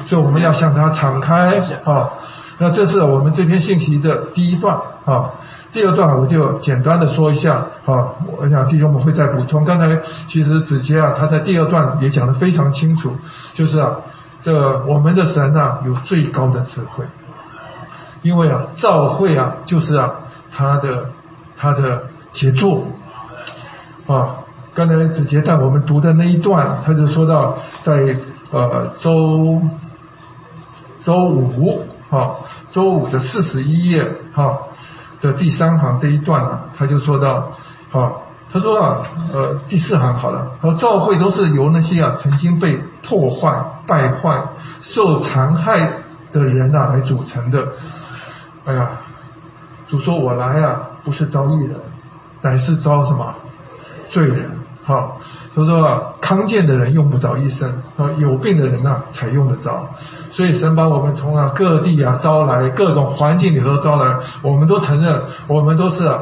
B: 所以我们要向他敞开啊。那这是我们这篇信息的第一段啊。第二段我就简单的说一下啊。我想弟兄们会再补充。刚才其实子杰啊，他在第二段也讲的非常清楚，就是啊，这我们的神啊有最高的智慧，因为啊，召会啊就是啊。他的他的杰作啊，刚才子杰带我们读的那一段，他就说到在呃周周五啊周五的四十一页哈的第三行这一段啊，他就说到啊，他说啊呃第四行好了，说教会都是由那些啊曾经被破坏、败坏、受残害的人啊来组成的，哎呀。主说：“我来啊，不是招义人，乃是招什么罪人。好，他说康健的人用不着医生，啊，有病的人呐才用得着。所以神把我们从啊各地啊招来，各种环境里头招来，我们都承认，我们都是啊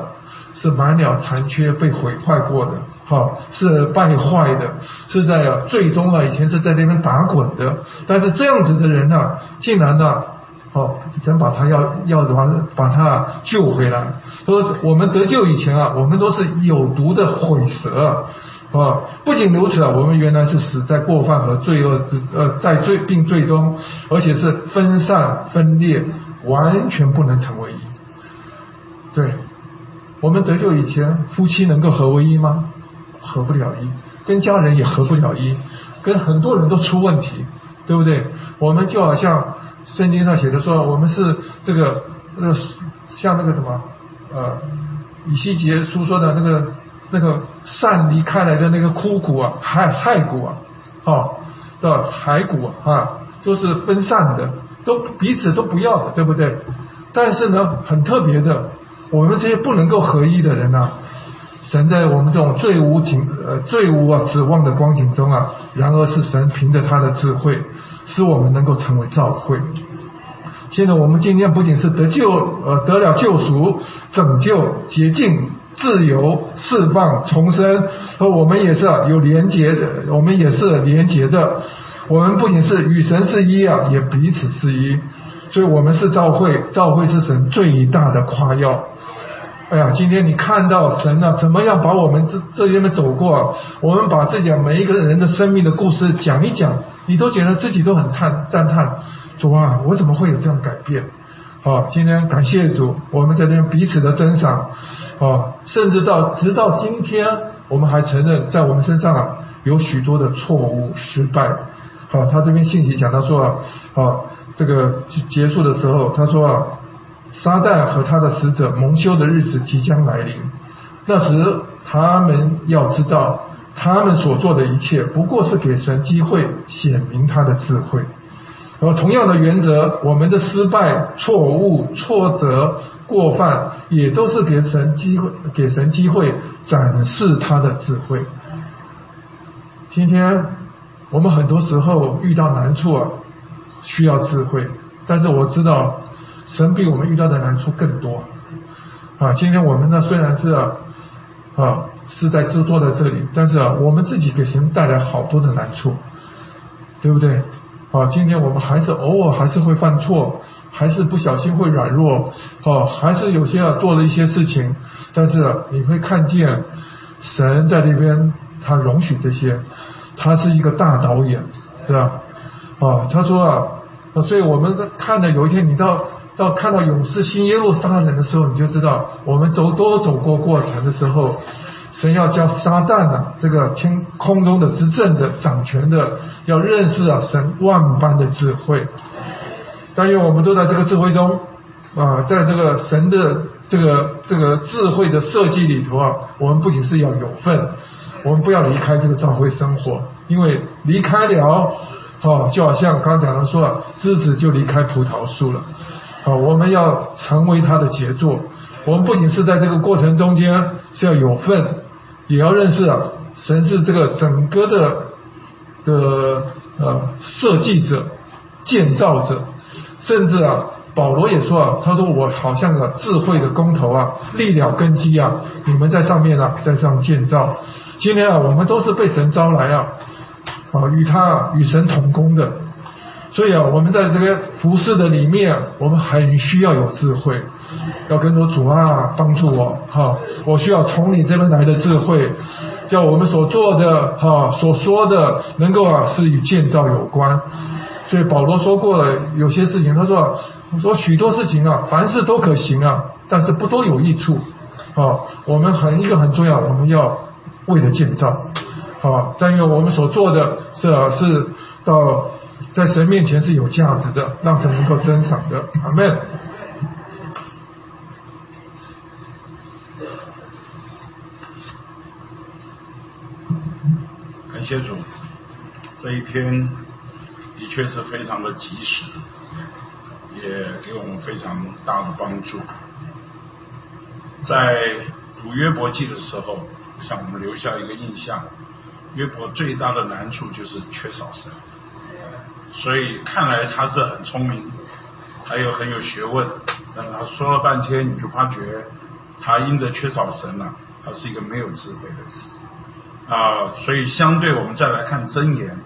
B: 是满了残缺被毁坏过的，哈，是败坏的，是在啊最终啊，以前是在那边打滚的。但是这样子的人呢，竟然呢，哦，想把他要要的话，把他救回来。说我们得救以前啊，我们都是有毒的毁蛇。啊，不仅如此啊，我们原来是死在过犯和罪恶之呃，在罪并罪中，而且是分散分裂，完全不能成为一。对，我们得救以前，夫妻能够合为一吗？合不了一，跟家人也合不了一，跟很多人都出问题，对不对？我们就好像圣经上写的说，我们是这个呃，像那个什么呃，以西结书说的那个。那个散离开来的那个枯骨啊，骸骸骨啊，哦，的骸骨啊，都是分散的，都彼此都不要的，对不对？但是呢，很特别的，我们这些不能够合一的人呐，神在我们这种最无景呃最无啊指望的光景中啊，然而是神凭着他的智慧，使我们能够成为教会。现在我们今天不仅是得救呃得了救赎、拯救、洁净。自由、释放、重生，和我们也是有连结的，我们也是连结的。我们不仅是与神是一啊，也彼此是一。所以，我们是召会，召会是神最大的夸耀。哎呀，今天你看到神啊，怎么样把我们这这些们走过？我们把自己每一个人的生命的故事讲一讲，你都觉得自己都很叹赞叹，主啊，我怎么会有这样改变？好，今天感谢主，我们在这边彼此的珍赏，啊，甚至到直到今天，我们还承认在我们身上啊有许多的错误失败。好，他这边信息讲到说啊，啊，这个结束的时候，他说啊，撒旦和他的使者蒙羞的日子即将来临，那时他们要知道，他们所做的一切不过是给神机会显明他的智慧。而同样的原则，我们的失败、错误、挫折、过犯，也都是给神机会，给神机会展示他的智慧。今天我们很多时候遇到难处啊，需要智慧，但是我知道神比我们遇到的难处更多。啊，今天我们呢虽然是啊是在制作在这里，但是啊我们自己给神带来好多的难处，对不对？啊，今天我们还是偶尔还是会犯错，还是不小心会软弱，啊，还是有些啊做了一些事情，但是你会看见神在那边，他容许这些，他是一个大导演，是吧？啊，他说啊，所以我们看的有一天你到到看到勇士新耶路撒冷的时候，你就知道我们走多走过过程的时候。神要教撒旦啊，这个天空中的执政的掌权的，要认识啊神万般的智慧。但愿我们都在这个智慧中啊，在这个神的这个这个智慧的设计里头啊，我们不仅是要有份，我们不要离开这个教会生活，因为离开了哦，就好像刚讲的说，枝子就离开葡萄树了啊，我们要成为他的杰作。我们不仅是在这个过程中间是要有份。也要认识啊，神是这个整个的的呃设计者、建造者，甚至啊，保罗也说啊，他说我好像个智慧的工头啊，立了根基啊，你们在上面啊，在上建造。今天啊，我们都是被神招来啊，啊，与他与神同工的。所以啊，我们在这个服饰的里面，我们很需要有智慧，要跟着主啊帮助我哈。我需要从你这边来的智慧，叫我们所做的哈所说的能够啊是与建造有关。所以保罗说过了，有些事情他说，说许多事情啊，凡事都可行啊，但是不都有益处啊。我们很一个很重要，我们要为了建造，好，但愿我们所做的是啊是到。在神面前是有价值的，让神能够珍赏的。阿门。
C: 感谢主，这一篇的确是非常的及时，也给我们非常大的帮助。在读约伯记的时候，向我们留下一个印象：约伯最大的难处就是缺少神。所以看来他是很聪明，还有很有学问。但他说了半天，你就发觉他因着缺少神了，他是一个没有智慧的人啊。所以相对我们再来看真言，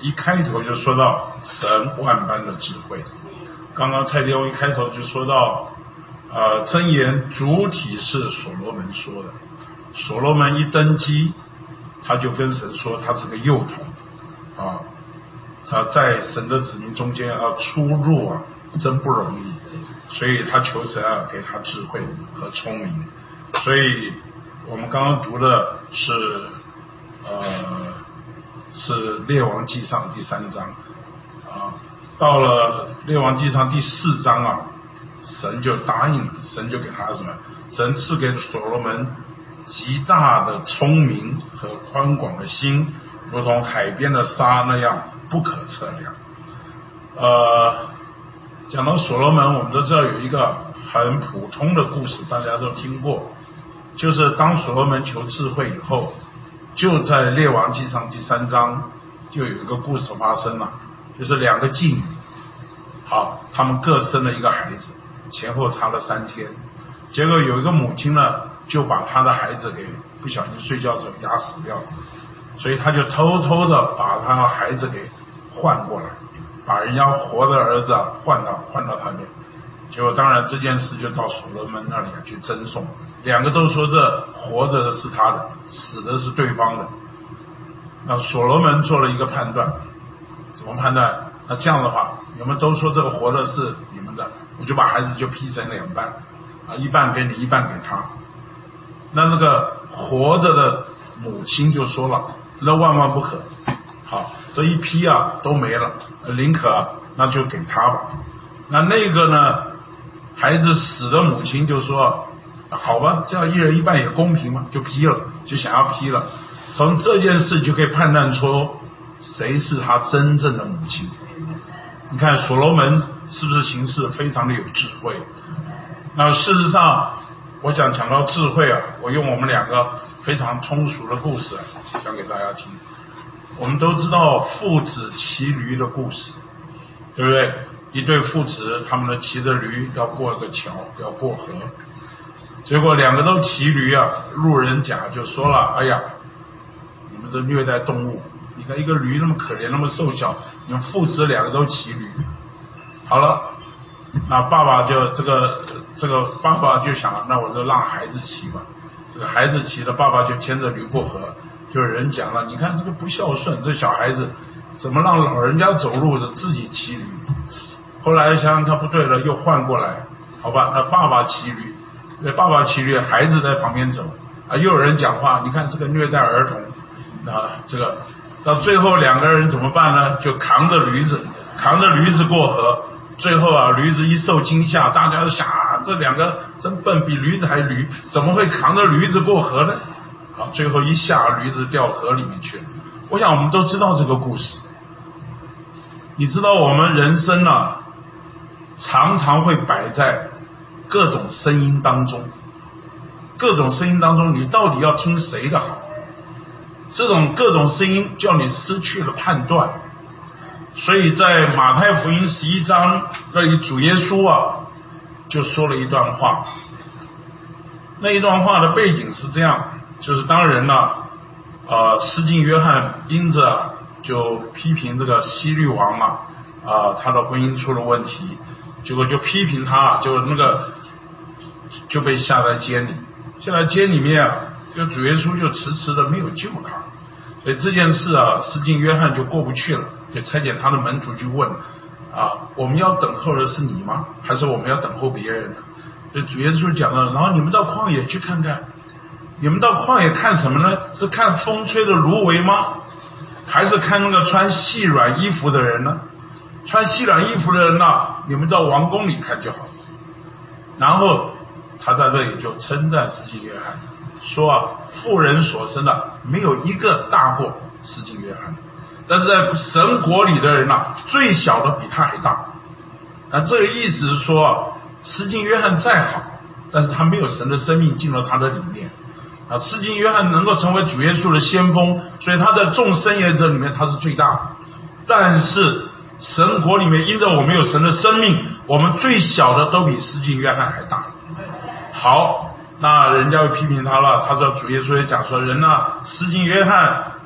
C: 一开头就说到神万般的智慧。刚刚蔡天翁一开头就说到，呃，真言主体是所罗门说的，所罗门一登基，他就跟神说他是个幼童啊。他在神的子民中间要出入啊，真不容易，所以他求神啊给他智慧和聪明。所以我们刚刚读的是呃是列王记上第三章啊，到了列王记上第四章啊，神就答应，神就给他什么？神赐给所罗门极大的聪明和宽广的心，如同海边的沙那样。不可测量。呃，讲到所罗门，我们都知道有一个很普通的故事，大家都听过，就是当所罗门求智慧以后，就在列王记上第三章就有一个故事发生了，就是两个妓女，好，他们各生了一个孩子，前后差了三天，结果有一个母亲呢，就把她的孩子给不小心睡觉时候压死掉了。所以他就偷偷的把他的孩子给换过来，把人家活的儿子换到换到他那边，结果当然这件事就到所罗门那里去赠送，两个都说这活着的是他的，死的是对方的。那所罗门做了一个判断，怎么判断？那这样的话，你们都说这个活的是你们的，我就把孩子就劈成两半，啊，一半给你，一半给他。那那个活着的母亲就说了。那万万不可，好，这一批啊都没了，宁可那就给他吧。那那个呢，孩子死的母亲就说，好吧，这样一人一半也公平嘛，就批了，就想要批了。从这件事就可以判断出谁是他真正的母亲。你看所罗门是不是行事非常的有智慧？那事实上。我想讲到智慧啊，我用我们两个非常通俗的故事讲给大家听。我们都知道父子骑驴的故事，对不对？一对父子，他们的骑着驴要过一个桥，要过河，结果两个都骑驴啊，路人甲就说了：“哎呀，你们这虐待动物！你看一个驴那么可怜，那么瘦小，你们父子两个都骑驴，好了。”那爸爸就这个这个爸爸就想，那我就让孩子骑吧。这个孩子骑了，爸爸就牵着驴过河。就是人讲了，你看这个不孝顺，这小孩子怎么让老人家走路的自己骑驴？后来想想他不对了，又换过来，好吧？那爸爸骑驴，那爸爸骑驴，孩子在旁边走啊。又有人讲话，你看这个虐待儿童啊，这个到最后两个人怎么办呢？就扛着驴子，扛着驴子过河。最后啊，驴子一受惊吓，大家都想啊，这两个真笨，比驴子还驴，怎么会扛着驴子过河呢？好，最后一下，驴子掉河里面去了。我想我们都知道这个故事。你知道我们人生呢，常常会摆在各种声音当中，各种声音当中，你到底要听谁的好？这种各种声音叫你失去了判断。所以在马太福音十一章那里，主耶稣啊就说了一段话。那一段话的背景是这样：就是当人呢，呃，施浸约翰因着就批评这个西律王嘛，啊，他的婚姻出了问题，结果就批评他，就那个就被下在监里。下在监里面啊，就主耶稣就迟迟的没有救他。所以这件事啊，施浸约翰就过不去了。就差遣他的门徒去问啊，我们要等候的是你吗？还是我们要等候别人呢？这主耶稣讲了，然后你们到旷野去看看，你们到旷野看什么呢？是看风吹的芦苇吗？还是看那个穿细软衣服的人呢？穿细软衣服的人呢，你们到王宫里看就好。然后他在这里就称赞司机约翰，说啊，富人所生的没有一个大过司机约翰的。但是在神国里的人呐，最小的比他还大。那这个意思是说，施浸约翰再好，但是他没有神的生命进入他的里面。啊，施浸约翰能够成为主耶稣的先锋，所以他在众生言者里面他是最大。但是神国里面因着我们有神的生命，我们最小的都比施浸约翰还大。好，那人家会批评他了。他说主耶稣也讲说，人呐，施浸约翰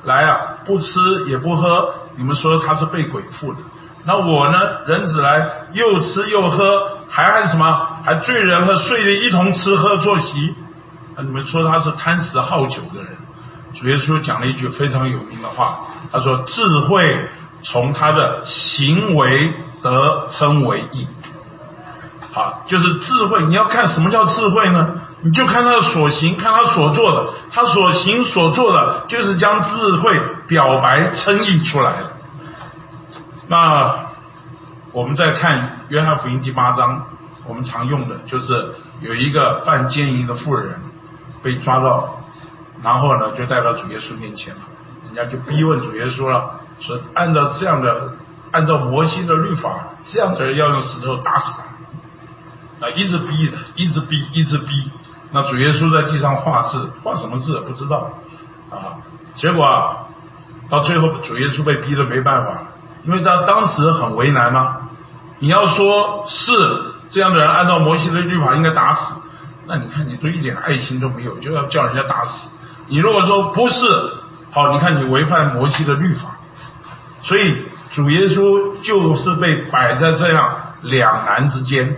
C: 来啊，不吃也不喝，你们说他是被鬼附的。那我呢，人子来又吃又喝，还还什么？还醉人和睡人一同吃喝坐席。那你们说他是贪食好酒的人。主耶稣讲了一句非常有名的话，他说：“智慧从他的行为得称为义。”好，就是智慧。你要看什么叫智慧呢？你就看他的所行，看他所做的。他所行所做的，就是将智慧表白称义出来。那我们再看约翰福音第八章，我们常用的就是有一个犯奸淫的妇人被抓到。然后呢，就带到主耶稣面前了。人家就逼问主耶稣了，说按照这样的，按照摩西的律法，这样的人要用石头打死他。啊，一直逼，一直逼，一直逼。那主耶稣在地上画字，画什么字不知道。啊，结果啊，到最后主耶稣被逼的没办法，因为他当时很为难嘛。你要说是这样的人，按照摩西的律法应该打死，那你看你都一点爱心都没有，就要叫人家打死。你如果说不是，好，你看你违反摩西的律法，所以主耶稣就是被摆在这样两难之间。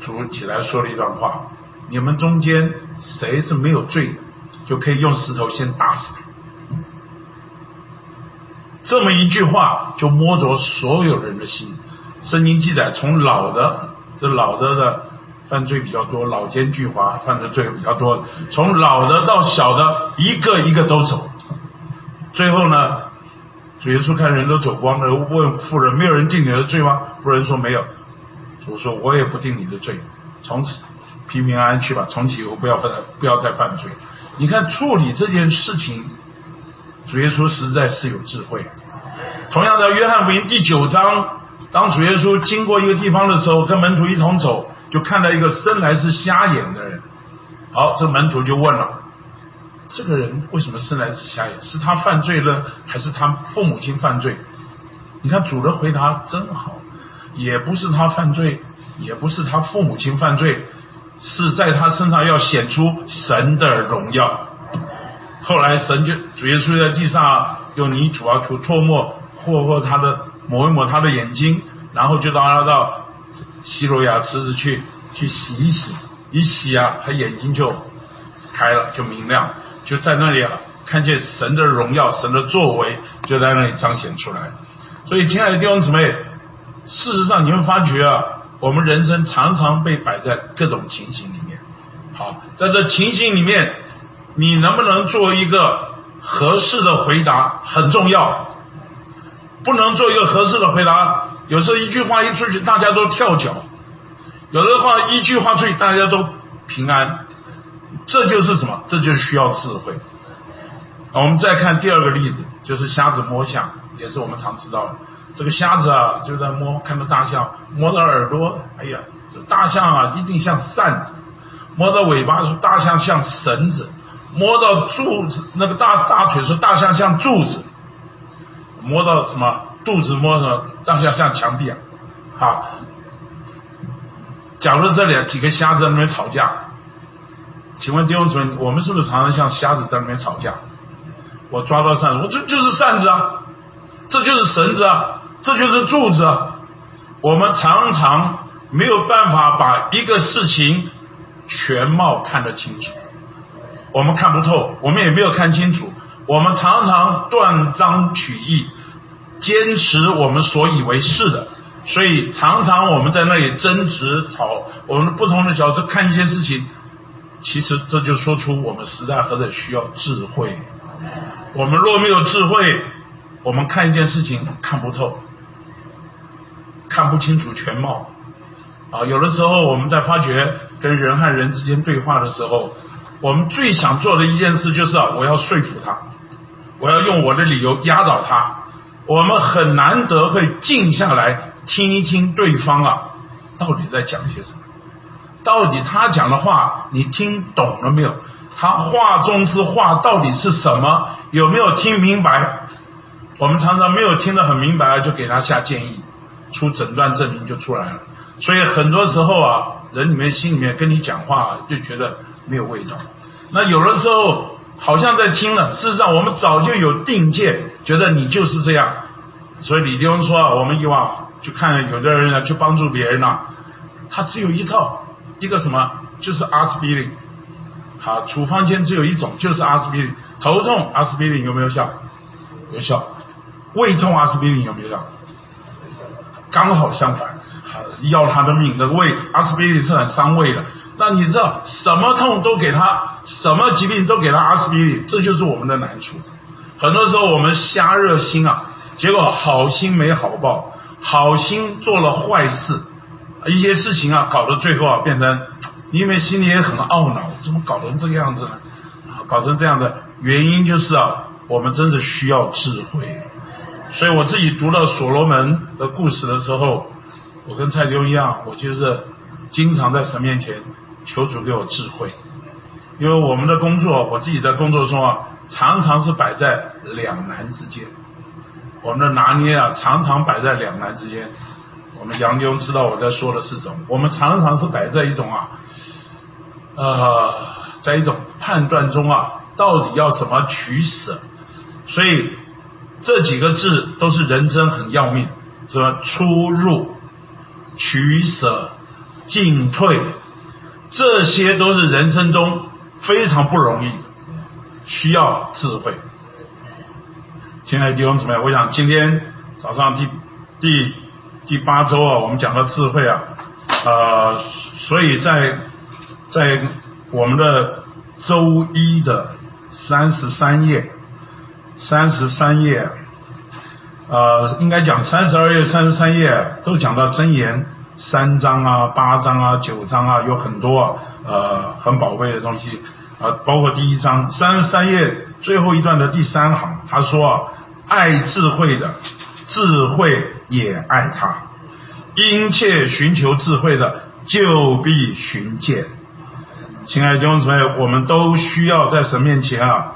C: 主起来说了一段话：你们中间谁是没有罪的，就可以用石头先打死他。这么一句话就摸着所有人的心。圣经记载，从老的这老的的。犯罪比较多，老奸巨猾，犯的罪比较多。从老的到小的，一个一个都走。最后呢，主耶稣看人都走光了，问妇人：“没有人定你的罪吗？”妇人说：“没有。”主说：“我也不定你的罪，从此平平安安去吧，从此以后不要犯，不要再犯罪。”你看处理这件事情，主耶稣实在是有智慧。同样的，约翰福音第九章。当主耶稣经过一个地方的时候，跟门徒一同走，就看到一个生来是瞎眼的人。好，这门徒就问了：这个人为什么生来是瞎眼？是他犯罪了，还是他父母亲犯罪？你看主的回答真好，也不是他犯罪，也不是他父母亲犯罪，是在他身上要显出神的荣耀。后来神就主耶稣在地上用泥土啊、土唾沫或或他的。抹一抹他的眼睛，然后就让他到西罗亚池子去去洗一洗，一洗啊，他眼睛就开了，就明亮，就在那里啊，看见神的荣耀，神的作为就在那里彰显出来。所以，亲爱的弟兄姊妹，事实上你会发觉啊，我们人生常常被摆在各种情形里面。好，在这情形里面，你能不能做一个合适的回答很重要。不能做一个合适的回答。有时候一句话一出去，大家都跳脚；有的话一句话出去，大家都平安。这就是什么？这就是需要智慧。我们再看第二个例子，就是瞎子摸象，也是我们常知道的。这个瞎子啊，就在摸，看到大象，摸到耳朵，哎呀，这大象啊，一定像扇子；摸到尾巴，说大象像绳子；摸到柱子，那个大大腿，说大象像柱子。摸到什么肚子摸什么，大象像墙壁啊！好，假如这里几个瞎子在那边吵架，请问弟兄姊妹，我们是不是常常像瞎子在那边吵架？我抓到扇子，我这就是扇子啊，这就是绳子啊，这就是柱子。我们常常没有办法把一个事情全貌看得清楚，我们看不透，我们也没有看清楚。我们常常断章取义，坚持我们所以为是的，所以常常我们在那里争执吵，我们不同的角度看一些事情，其实这就说出我们时代何等需要智慧。我们若没有智慧，我们看一件事情看不透，看不清楚全貌。啊，有的时候我们在发觉跟人和人之间对话的时候，我们最想做的一件事就是啊，我要说服他。我要用我的理由压倒他。我们很难得会静下来听一听对方啊，到底在讲些什么？到底他讲的话你听懂了没有？他话中之话到底是什么？有没有听明白？我们常常没有听得很明白，就给他下建议，出诊断证明就出来了。所以很多时候啊，人里面心里面跟你讲话就觉得没有味道。那有的时候好像在听了，事实上我们早就有定见，觉得你就是这样。所以李弟兄说啊，我们以往去看有的人呢，去帮助别人呢，他只有一套，一个什么，就是阿司匹林。好，处方间只有一种，就是阿司匹林。头痛阿司匹林有没有效？有效。胃痛阿司匹林有没有效？刚好相反，要他的命。那个胃阿司匹林是很伤胃的。那你知道什么痛都给他，什么疾病都给他阿司匹林，这就是我们的难处。很多时候我们瞎热心啊，结果好心没好报，好心做了坏事，一些事情啊，搞到最后啊，变成因为心里也很懊恼，怎么搞成这个样子呢？搞成这样的原因就是啊，我们真是需要智慧。所以我自己读了所罗门的故事的时候，我跟蔡丢一样，我就是经常在神面前求主给我智慧，因为我们的工作，我自己在工作中啊，常常是摆在两难之间，我们的拿捏啊，常常摆在两难之间。我们杨丢知道我在说的是什么，我们常常是摆在一种啊，呃，在一种判断中啊，到底要怎么取舍，所以。这几个字都是人生很要命，什么出入、取舍、进退，这些都是人生中非常不容易，需要智慧。亲爱的弟兄姊妹，我想今天早上第第第八周啊，我们讲到智慧啊，呃，所以在在我们的周一的三十三页。三十三页，呃，应该讲三十二页、三十三页都讲到真言三章啊、八章啊、九章啊，有很多呃很宝贵的东西啊，包括第一章三十三页最后一段的第三行，他说：“爱智慧的，智慧也爱他；殷切寻求智慧的，就必寻见。”亲爱的弟兄姊妹，我们都需要在神面前啊。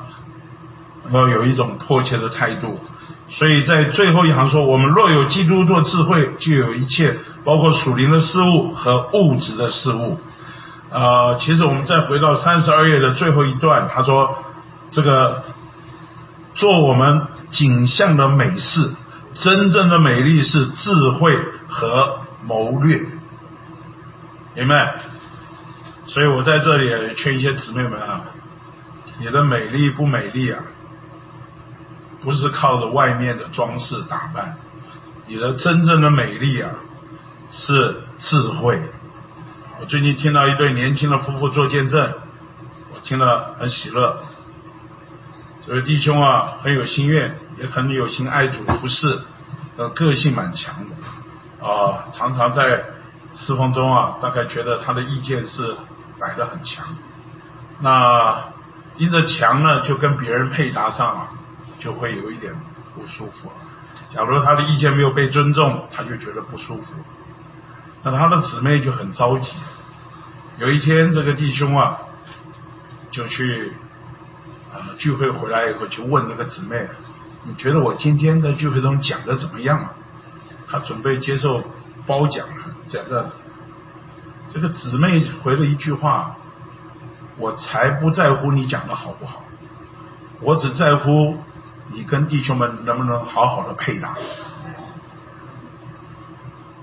C: 要有一种迫切的态度，所以在最后一行说：“我们若有基督做智慧，就有一切，包括属灵的事物和物质的事物。”呃，其实我们再回到三十二页的最后一段，他说：“这个做我们景象的美事，真正的美丽是智慧和谋略。”明白？所以我在这里劝一些姊妹们啊，你的美丽不美丽啊？不是靠着外面的装饰打扮，你的真正的美丽啊，是智慧。我最近听到一对年轻的夫妇做见证，我听了很喜乐。这位弟兄啊，很有心愿，也很有心爱主服侍，呃，个性蛮强的，啊，常常在侍奉中啊，大概觉得他的意见是摆得很强。那因着强呢，就跟别人配搭上了。就会有一点不舒服。假如他的意见没有被尊重，他就觉得不舒服。那他的姊妹就很着急。有一天，这个弟兄啊，就去呃聚会回来以后，就问那个姊妹：“你觉得我今天在聚会中讲的怎么样啊？”他准备接受褒奖，讲的这个姊妹回了一句话：“我才不在乎你讲的好不好，我只在乎。”你跟弟兄们能不能好好的配搭？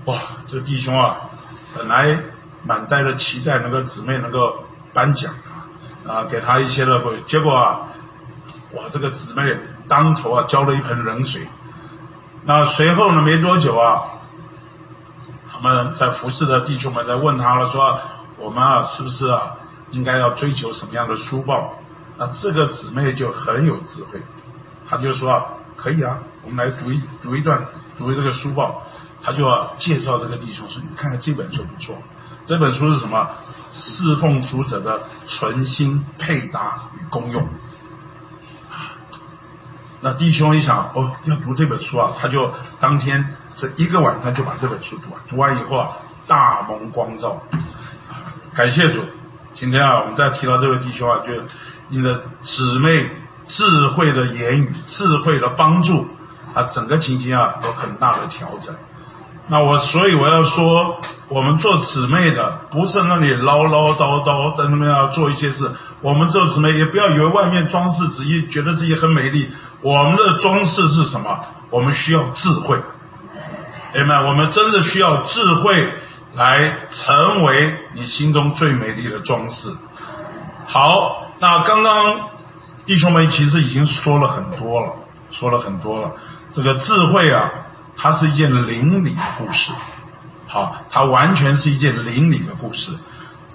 C: 哇，这弟兄啊，本来满带着期待，能够姊妹能够颁奖啊，啊，给他一些的，结果啊，哇，这个姊妹当头啊浇了一盆冷水。那随后呢，没多久啊，他们在服侍的弟兄们在问他了，说我们啊，是不是啊，应该要追求什么样的书报？那这个姊妹就很有智慧。他就说可以啊，我们来读一读一段，读这个书报。他就要介绍这个弟兄说：“你看看这本书不错，这本书是什么？侍奉主者的存心配搭与功用。”那弟兄一想，哦，要读这本书啊，他就当天这一个晚上就把这本书读完。读完以后啊，大蒙光照。感谢主。今天啊，我们再提到这位弟兄啊，就你的姊妹。智慧的言语，智慧的帮助，啊，整个情形啊有很大的调整。那我所以我要说，我们做姊妹的不是那里唠唠叨叨在那边要做一些事，我们做姊妹也不要以为外面装饰只一觉得自己很美丽，我们的装饰是什么？我们需要智慧，明白？我们真的需要智慧来成为你心中最美丽的装饰。好，那刚刚弟兄们其实已经说了很多了，说了很多了。这个智慧啊，它是一件邻里的故事。好，它完全是一件邻里的故事。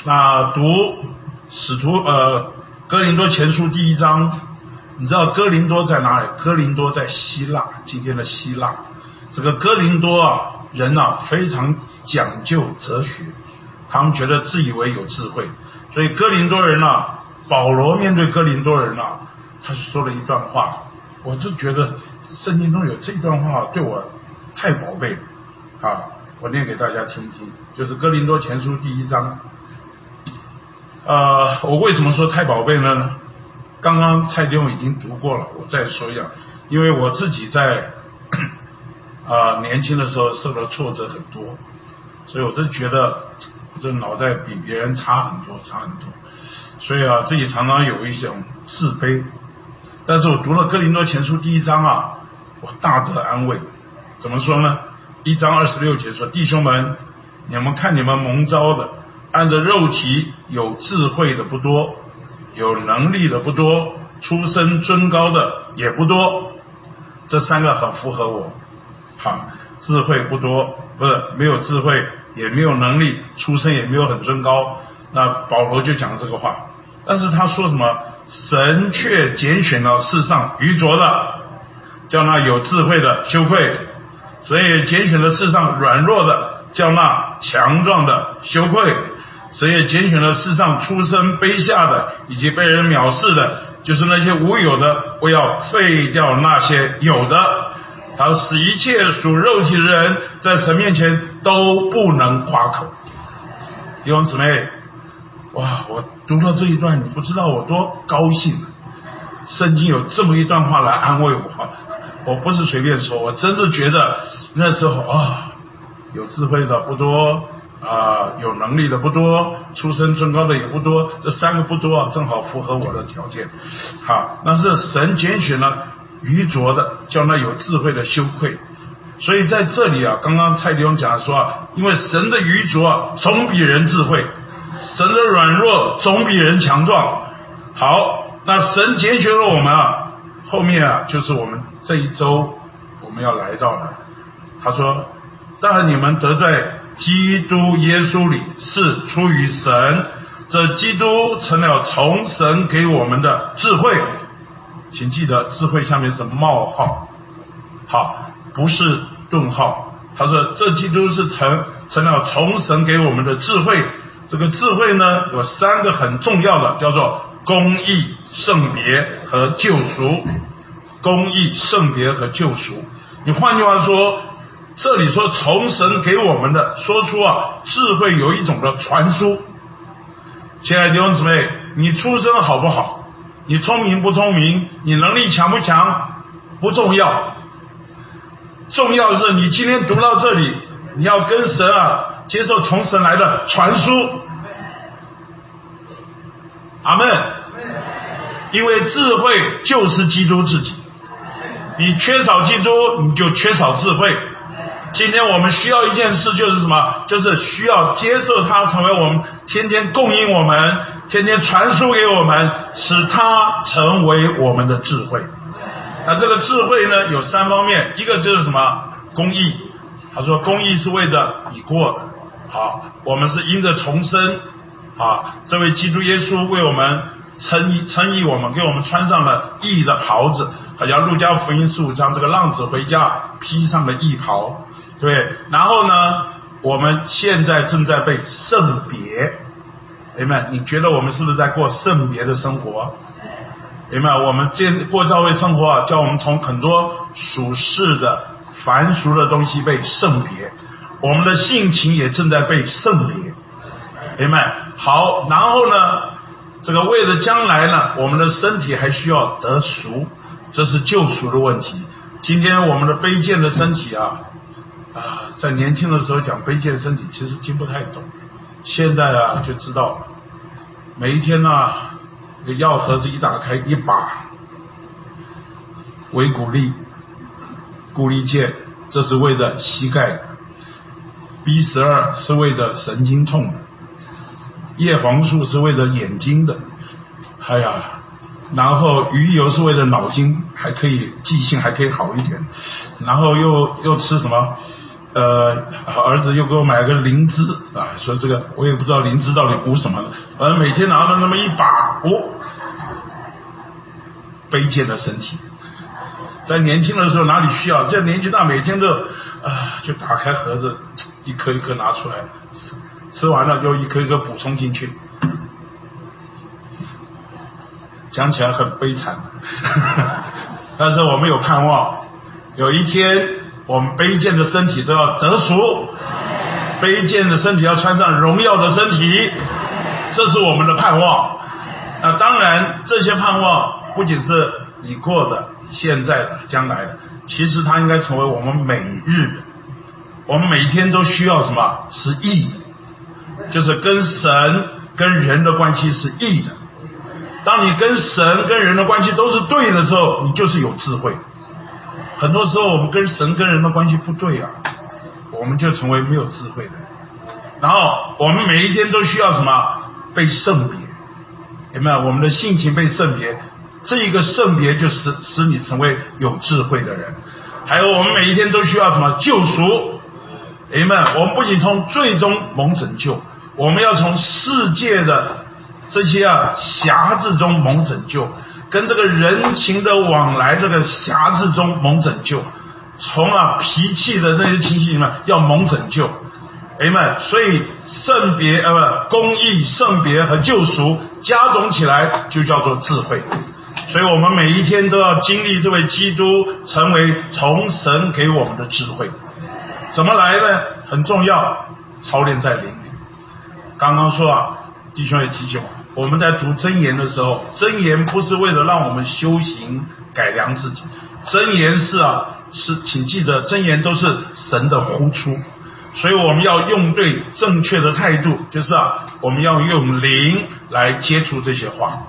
C: 那读使徒呃哥林多前书第一章，你知道哥林多在哪里？哥林多在希腊，今天的希腊。这个哥林多啊，人呐非常讲究哲学，他们觉得自以为有智慧。所以哥林多人呢，保罗面对哥林多人呢，他说了一段话，我就觉得圣经中有这段话对我太宝贝啊！我念给大家听听，就是哥林多前书第一章。呃，我为什么说太宝贝呢？刚刚蔡丁已经读过了，我再说一下，因为我自己在啊年轻的时候受到挫折很多，所以我就觉得。这脑袋比别人差很多，差很多，所以啊，自己常常有一种自卑。但是我读了《哥林多前书》第一章啊，我大得安慰。怎么说呢？一章二十六节说：“弟兄们，你们看你们蒙召的，按着肉体有智慧的不多，有能力的不多，出身尊高的也不多。这三个很符合我。好，智慧不多，不是没有智慧。”也没有能力，出身也没有很尊高，那保罗就讲这个话。但是他说什么？神却拣选了世上愚拙的，叫那有智慧的羞愧；神也拣选了世上软弱的，叫那强壮的羞愧；神也拣选了世上出身卑下的，以及被人藐视的，就是那些无有的，我要废掉那些有的。他使一切属肉体的人在神面前都不能夸口。弟兄姊妹，哇！我读到这一段，你不知道我多高兴。啊圣经有这么一段话来安慰我，我不是随便说，我真是觉得那时候啊，有智慧的不多啊，有能力的不多，出身尊高的也不多，这三个不多啊，正好符合我的条件。好，那是神拣选了。愚拙的叫那有智慧的羞愧，所以在这里啊，刚刚蔡弟兄讲说啊，因为神的愚拙啊，总比人智慧；神的软弱总比人强壮。好，那神拣选了我们啊，后面啊，就是我们这一周我们要来到的。他说：“但你们得在基督耶稣里是出于神，这基督成了从神给我们的智慧。”请记得，智慧下面是冒号，好，不是顿号。他说，这基督是成成了从神给我们的智慧。这个智慧呢，有三个很重要的，叫做公义、圣别和救赎。公义、圣别和救赎。你换句话说，这里说从神给我们的，说出啊，智慧有一种的传输。亲爱的弟兄姊妹，你出生好不好？你聪明不聪明？你能力强不强？不重要，重要是你今天读到这里，你要跟神啊接受从神来的传输。阿门。因为智慧就是基督自己，你缺少基督，你就缺少智慧。今天我们需要一件事，就是什么？就是需要接受他成为我们天天供应我们、天天传输给我们，使他成为我们的智慧。那这个智慧呢，有三方面，一个就是什么？公义。他说，公义是为着已过的。好，我们是因着重生。啊，这位基督耶稣为我们称义，称义我们，给我们穿上了义的袍子。好像路加福音十五章，这个浪子回家披上了义袍。对，然后呢？我们现在正在被圣别，明白？你觉得我们是不是在过圣别的生活？明白？我们建过教会生活啊，叫我们从很多俗世的凡俗的东西被圣别，我们的性情也正在被圣别，明白？好，然后呢？这个为了将来呢，我们的身体还需要得赎，这是救赎的问题。今天我们的卑贱的身体啊。啊，在年轻的时候讲卑贱身体，其实听不太懂。现在啊，就知道每一天呢，这个药盒子一打开，一把维骨力、骨力健，这是为了膝盖；B 十二是为了神经痛；叶黄素是为了眼睛的。哎呀，然后鱼油是为了脑筋，还可以记性还可以好一点。然后又又吃什么？呃，儿子又给我买了个灵芝啊，说这个我也不知道灵芝到底补什么的，反正每天拿着那么一把，哦，卑贱的身体，在年轻的时候哪里需要？现在年纪大，每天都啊，就打开盒子，一颗一颗拿出来吃，吃完了又一颗一颗补充进去，讲起来很悲惨，但是我们有盼望，有一天。我们卑贱的身体都要得赎，卑贱的身体要穿上荣耀的身体，这是我们的盼望。那当然，这些盼望不仅是已过的、现在的、将来的，其实它应该成为我们每日的。我们每一天都需要什么？是义，就是跟神、跟人的关系是义的。当你跟神、跟人的关系都是对的时候，你就是有智慧。很多时候，我们跟神跟人的关系不对啊，我们就成为没有智慧的。然后，我们每一天都需要什么？被圣别，有没有？我们的性情被圣别，这一个圣别就使使你成为有智慧的人。还有，我们每一天都需要什么？救赎，有没有？我们不仅从最终蒙拯救，我们要从世界的这些啊辖制中蒙拯救。跟这个人情的往来，这个辖制中蒙拯救，从啊脾气的那些情形里面要蒙拯救，哎们，所以圣别呃不公义圣别和救赎加总起来就叫做智慧，所以我们每一天都要经历这位基督成为从神给我们的智慧，怎么来呢？很重要，操练在灵。刚刚说啊，弟兄也提醒我。我们在读真言的时候，真言不是为了让我们修行改良自己，真言是啊，是请记得，真言都是神的呼出，所以我们要用对正确的态度，就是啊，我们要用灵来接触这些话，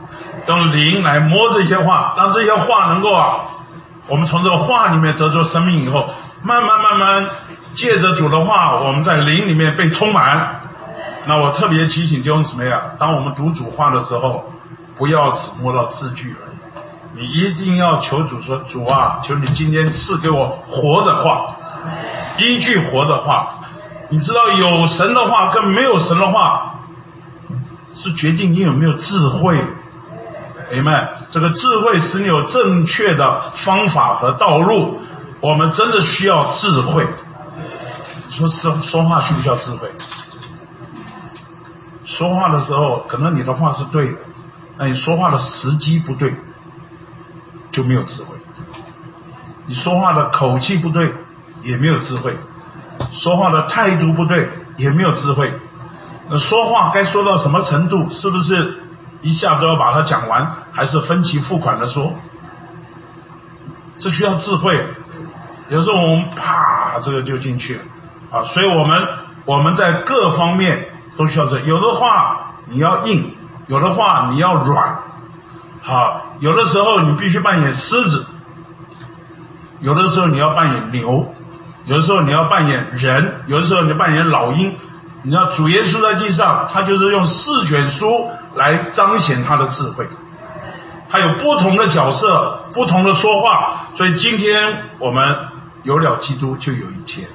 C: 用灵来摸这些话，让这些话能够啊，我们从这个话里面得着生命以后，慢慢慢慢借着主的话，我们在灵里面被充满。那我特别提醒弟兄姊妹啊，当我们读主话的时候，不要只摸到字句而已，你一定要求主说：“主啊，求你今天赐给我活的话，一句活的话。”你知道有神的话跟没有神的话，是决定你有没有智慧。哎们，这个智慧使你有正确的方法和道路。我们真的需要智慧。说说说话需不需要智慧？说话的时候，可能你的话是对的，那你说话的时机不对，就没有智慧。你说话的口气不对，也没有智慧；说话的态度不对，也没有智慧。那说话该说到什么程度？是不是一下都要把它讲完，还是分期付款的说？这需要智慧。有时候我们啪，这个就进去了啊！所以我们我们在各方面。都需要这，有的话你要硬，有的话你要软，好，有的时候你必须扮演狮子，有的时候你要扮演牛，有的时候你要扮演人，有的时候你扮演老鹰。你知道主耶稣在地上，他就是用四卷书来彰显他的智慧，他有不同的角色，不同的说话，所以今天我们有了基督就有一切，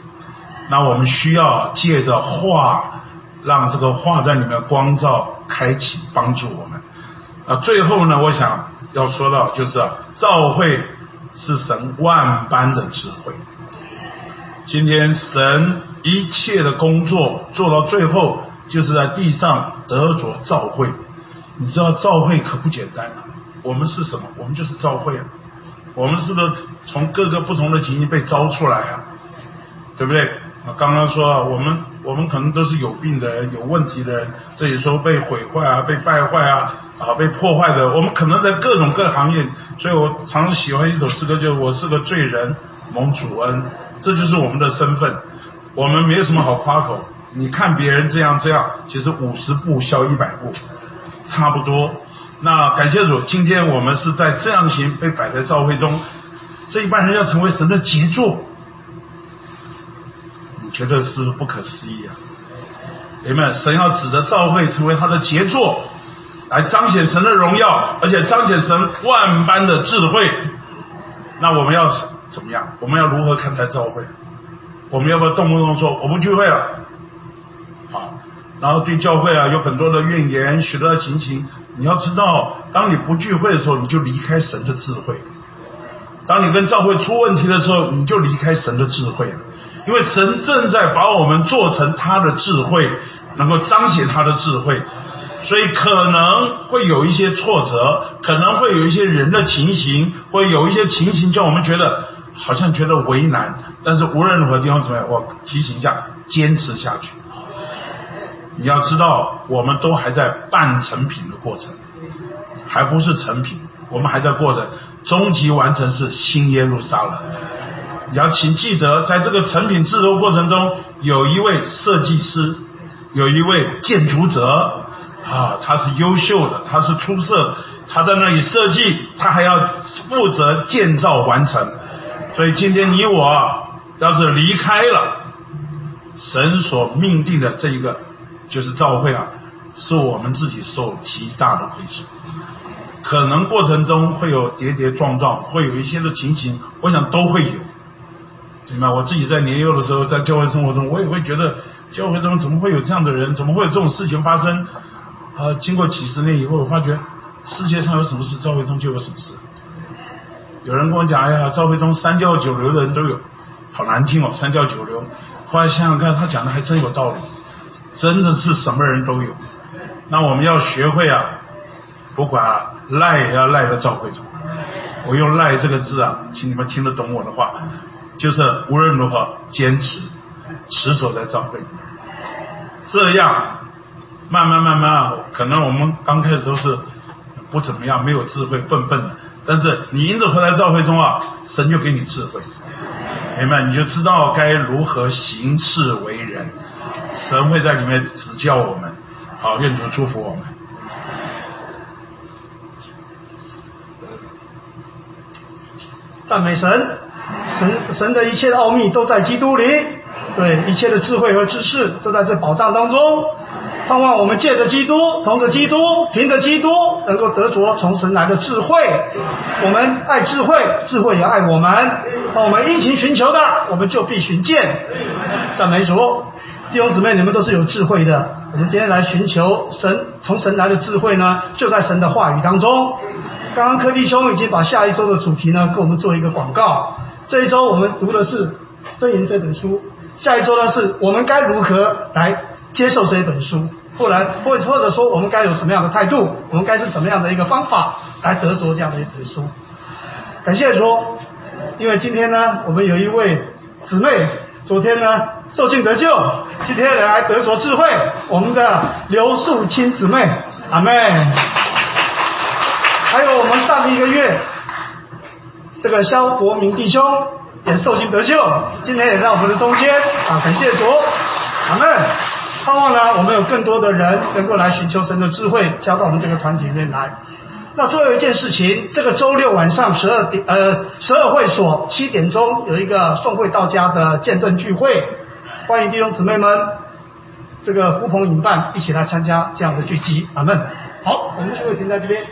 C: 那我们需要借着话。让这个画在里面光照开启帮助我们啊！最后呢，我想要说到就是啊，召会是神万般的智慧。今天神一切的工作做到最后，就是在地上得着召会。你知道召会可不简单啊！我们是什么？我们就是召会啊！我们是不是从各个不同的情境被招出来啊？对不对？啊，刚刚说啊我们。我们可能都是有病的人，有问题的人，这里说被毁坏啊，被败坏啊，啊，被破坏的。我们可能在各种各行业，所以我常喜欢一首诗歌，就是我是个罪人，蒙主恩，这就是我们的身份。我们没有什么好夸口。你看别人这样这样，其实五十步笑一百步，差不多。那感谢主，今天我们是在这样行被摆在教会中，这一般人要成为神的杰作，你觉得是不可思议啊？你们神要指的教会成为他的杰作，来彰显神的荣耀，而且彰显神万般的智慧。那我们要怎么样？我们要如何看待教会？我们要不要动不动说我不聚会了？好，然后对教会啊有很多的怨言，许多的情形。你要知道，当你不聚会的时候，你就离开神的智慧；当你跟教会出问题的时候，你就离开神的智慧。因为神正在把我们做成他的智慧，能够彰显他的智慧，所以可能会有一些挫折，可能会有一些人的情形，会有一些情形叫我们觉得好像觉得为难。但是无论如何地方怎么样，我提醒一下，坚持下去。你要知道，我们都还在半成品的过程，还不是成品，我们还在过程，终极完成是新耶路撒冷。你要请记得，在这个成品制作过程中，有一位设计师，有一位建筑者，啊，他是优秀的，他是出色，他在那里设计，他还要负责建造完成。所以今天你我要是离开了神所命定的这一个，就是召会啊，是我们自己受极大的亏损。可能过程中会有跌跌撞撞，会有一些的情形，我想都会有。明白？我自己在年幼的时候，在教会生活中，我也会觉得教会中怎么会有这样的人？怎么会有这种事情发生？啊，经过几十年以后，我发觉世界上有什么事，教会中就有什么事。有人跟我讲：“哎呀，赵会忠三教九流的人都有，好难听哦，三教九流。”后来想想看，他讲的还真有道理，真的是什么人都有。那我们要学会啊，不管啊赖也要赖在教会忠。我用“赖”这个字啊，请你们听得懂我的话。就是无论如何坚持，持守在教会，这样慢慢慢慢，可能我们刚开始都是不怎么样，没有智慧，笨笨的。但是你因着回来教会中啊，神就给你智慧，明白？你就知道该如何行事为人，神会在里面指教我们。好，愿主祝福我们，
D: 赞美神。神神的一切奥秘都在基督里，对一切的智慧和知识都在这宝藏当中。盼望我们借着基督，同着基督，凭着基督，能够得着从神来的智慧。我们爱智慧，智慧也爱我们。当我们殷勤寻求的，我们就必寻见。赞美主，弟兄姊妹，你们都是有智慧的。我们今天来寻求神从神来的智慧呢，就在神的话语当中。刚刚柯弟兄已经把下一周的主题呢，给我们做一个广告。这一周我们读的是《箴言》这本书，下一周呢是我们该如何来接受这一本书，不然或或者说我们该有什么样的态度，我们该是什么样的一个方法来得着这样的一本书。感谢说，因为今天呢，我们有一位姊妹，昨天呢受尽得救，今天来得着智慧，我们的刘素清姊妹，阿妹，还有我们上一个月。这个肖国明弟兄也受尽得救，今天也在我们的中间啊，感谢主，阿门。盼望呢，我们有更多的人能够来寻求神的智慧，加到我们这个团体里面来。那最后一件事情，这个周六晚上十二点，呃，十二会所七点钟有一个送会到家的见证聚会，欢迎弟兄姊妹们，这个呼朋引伴一起来参加这样的聚集，阿门。好，我们就会停在这边。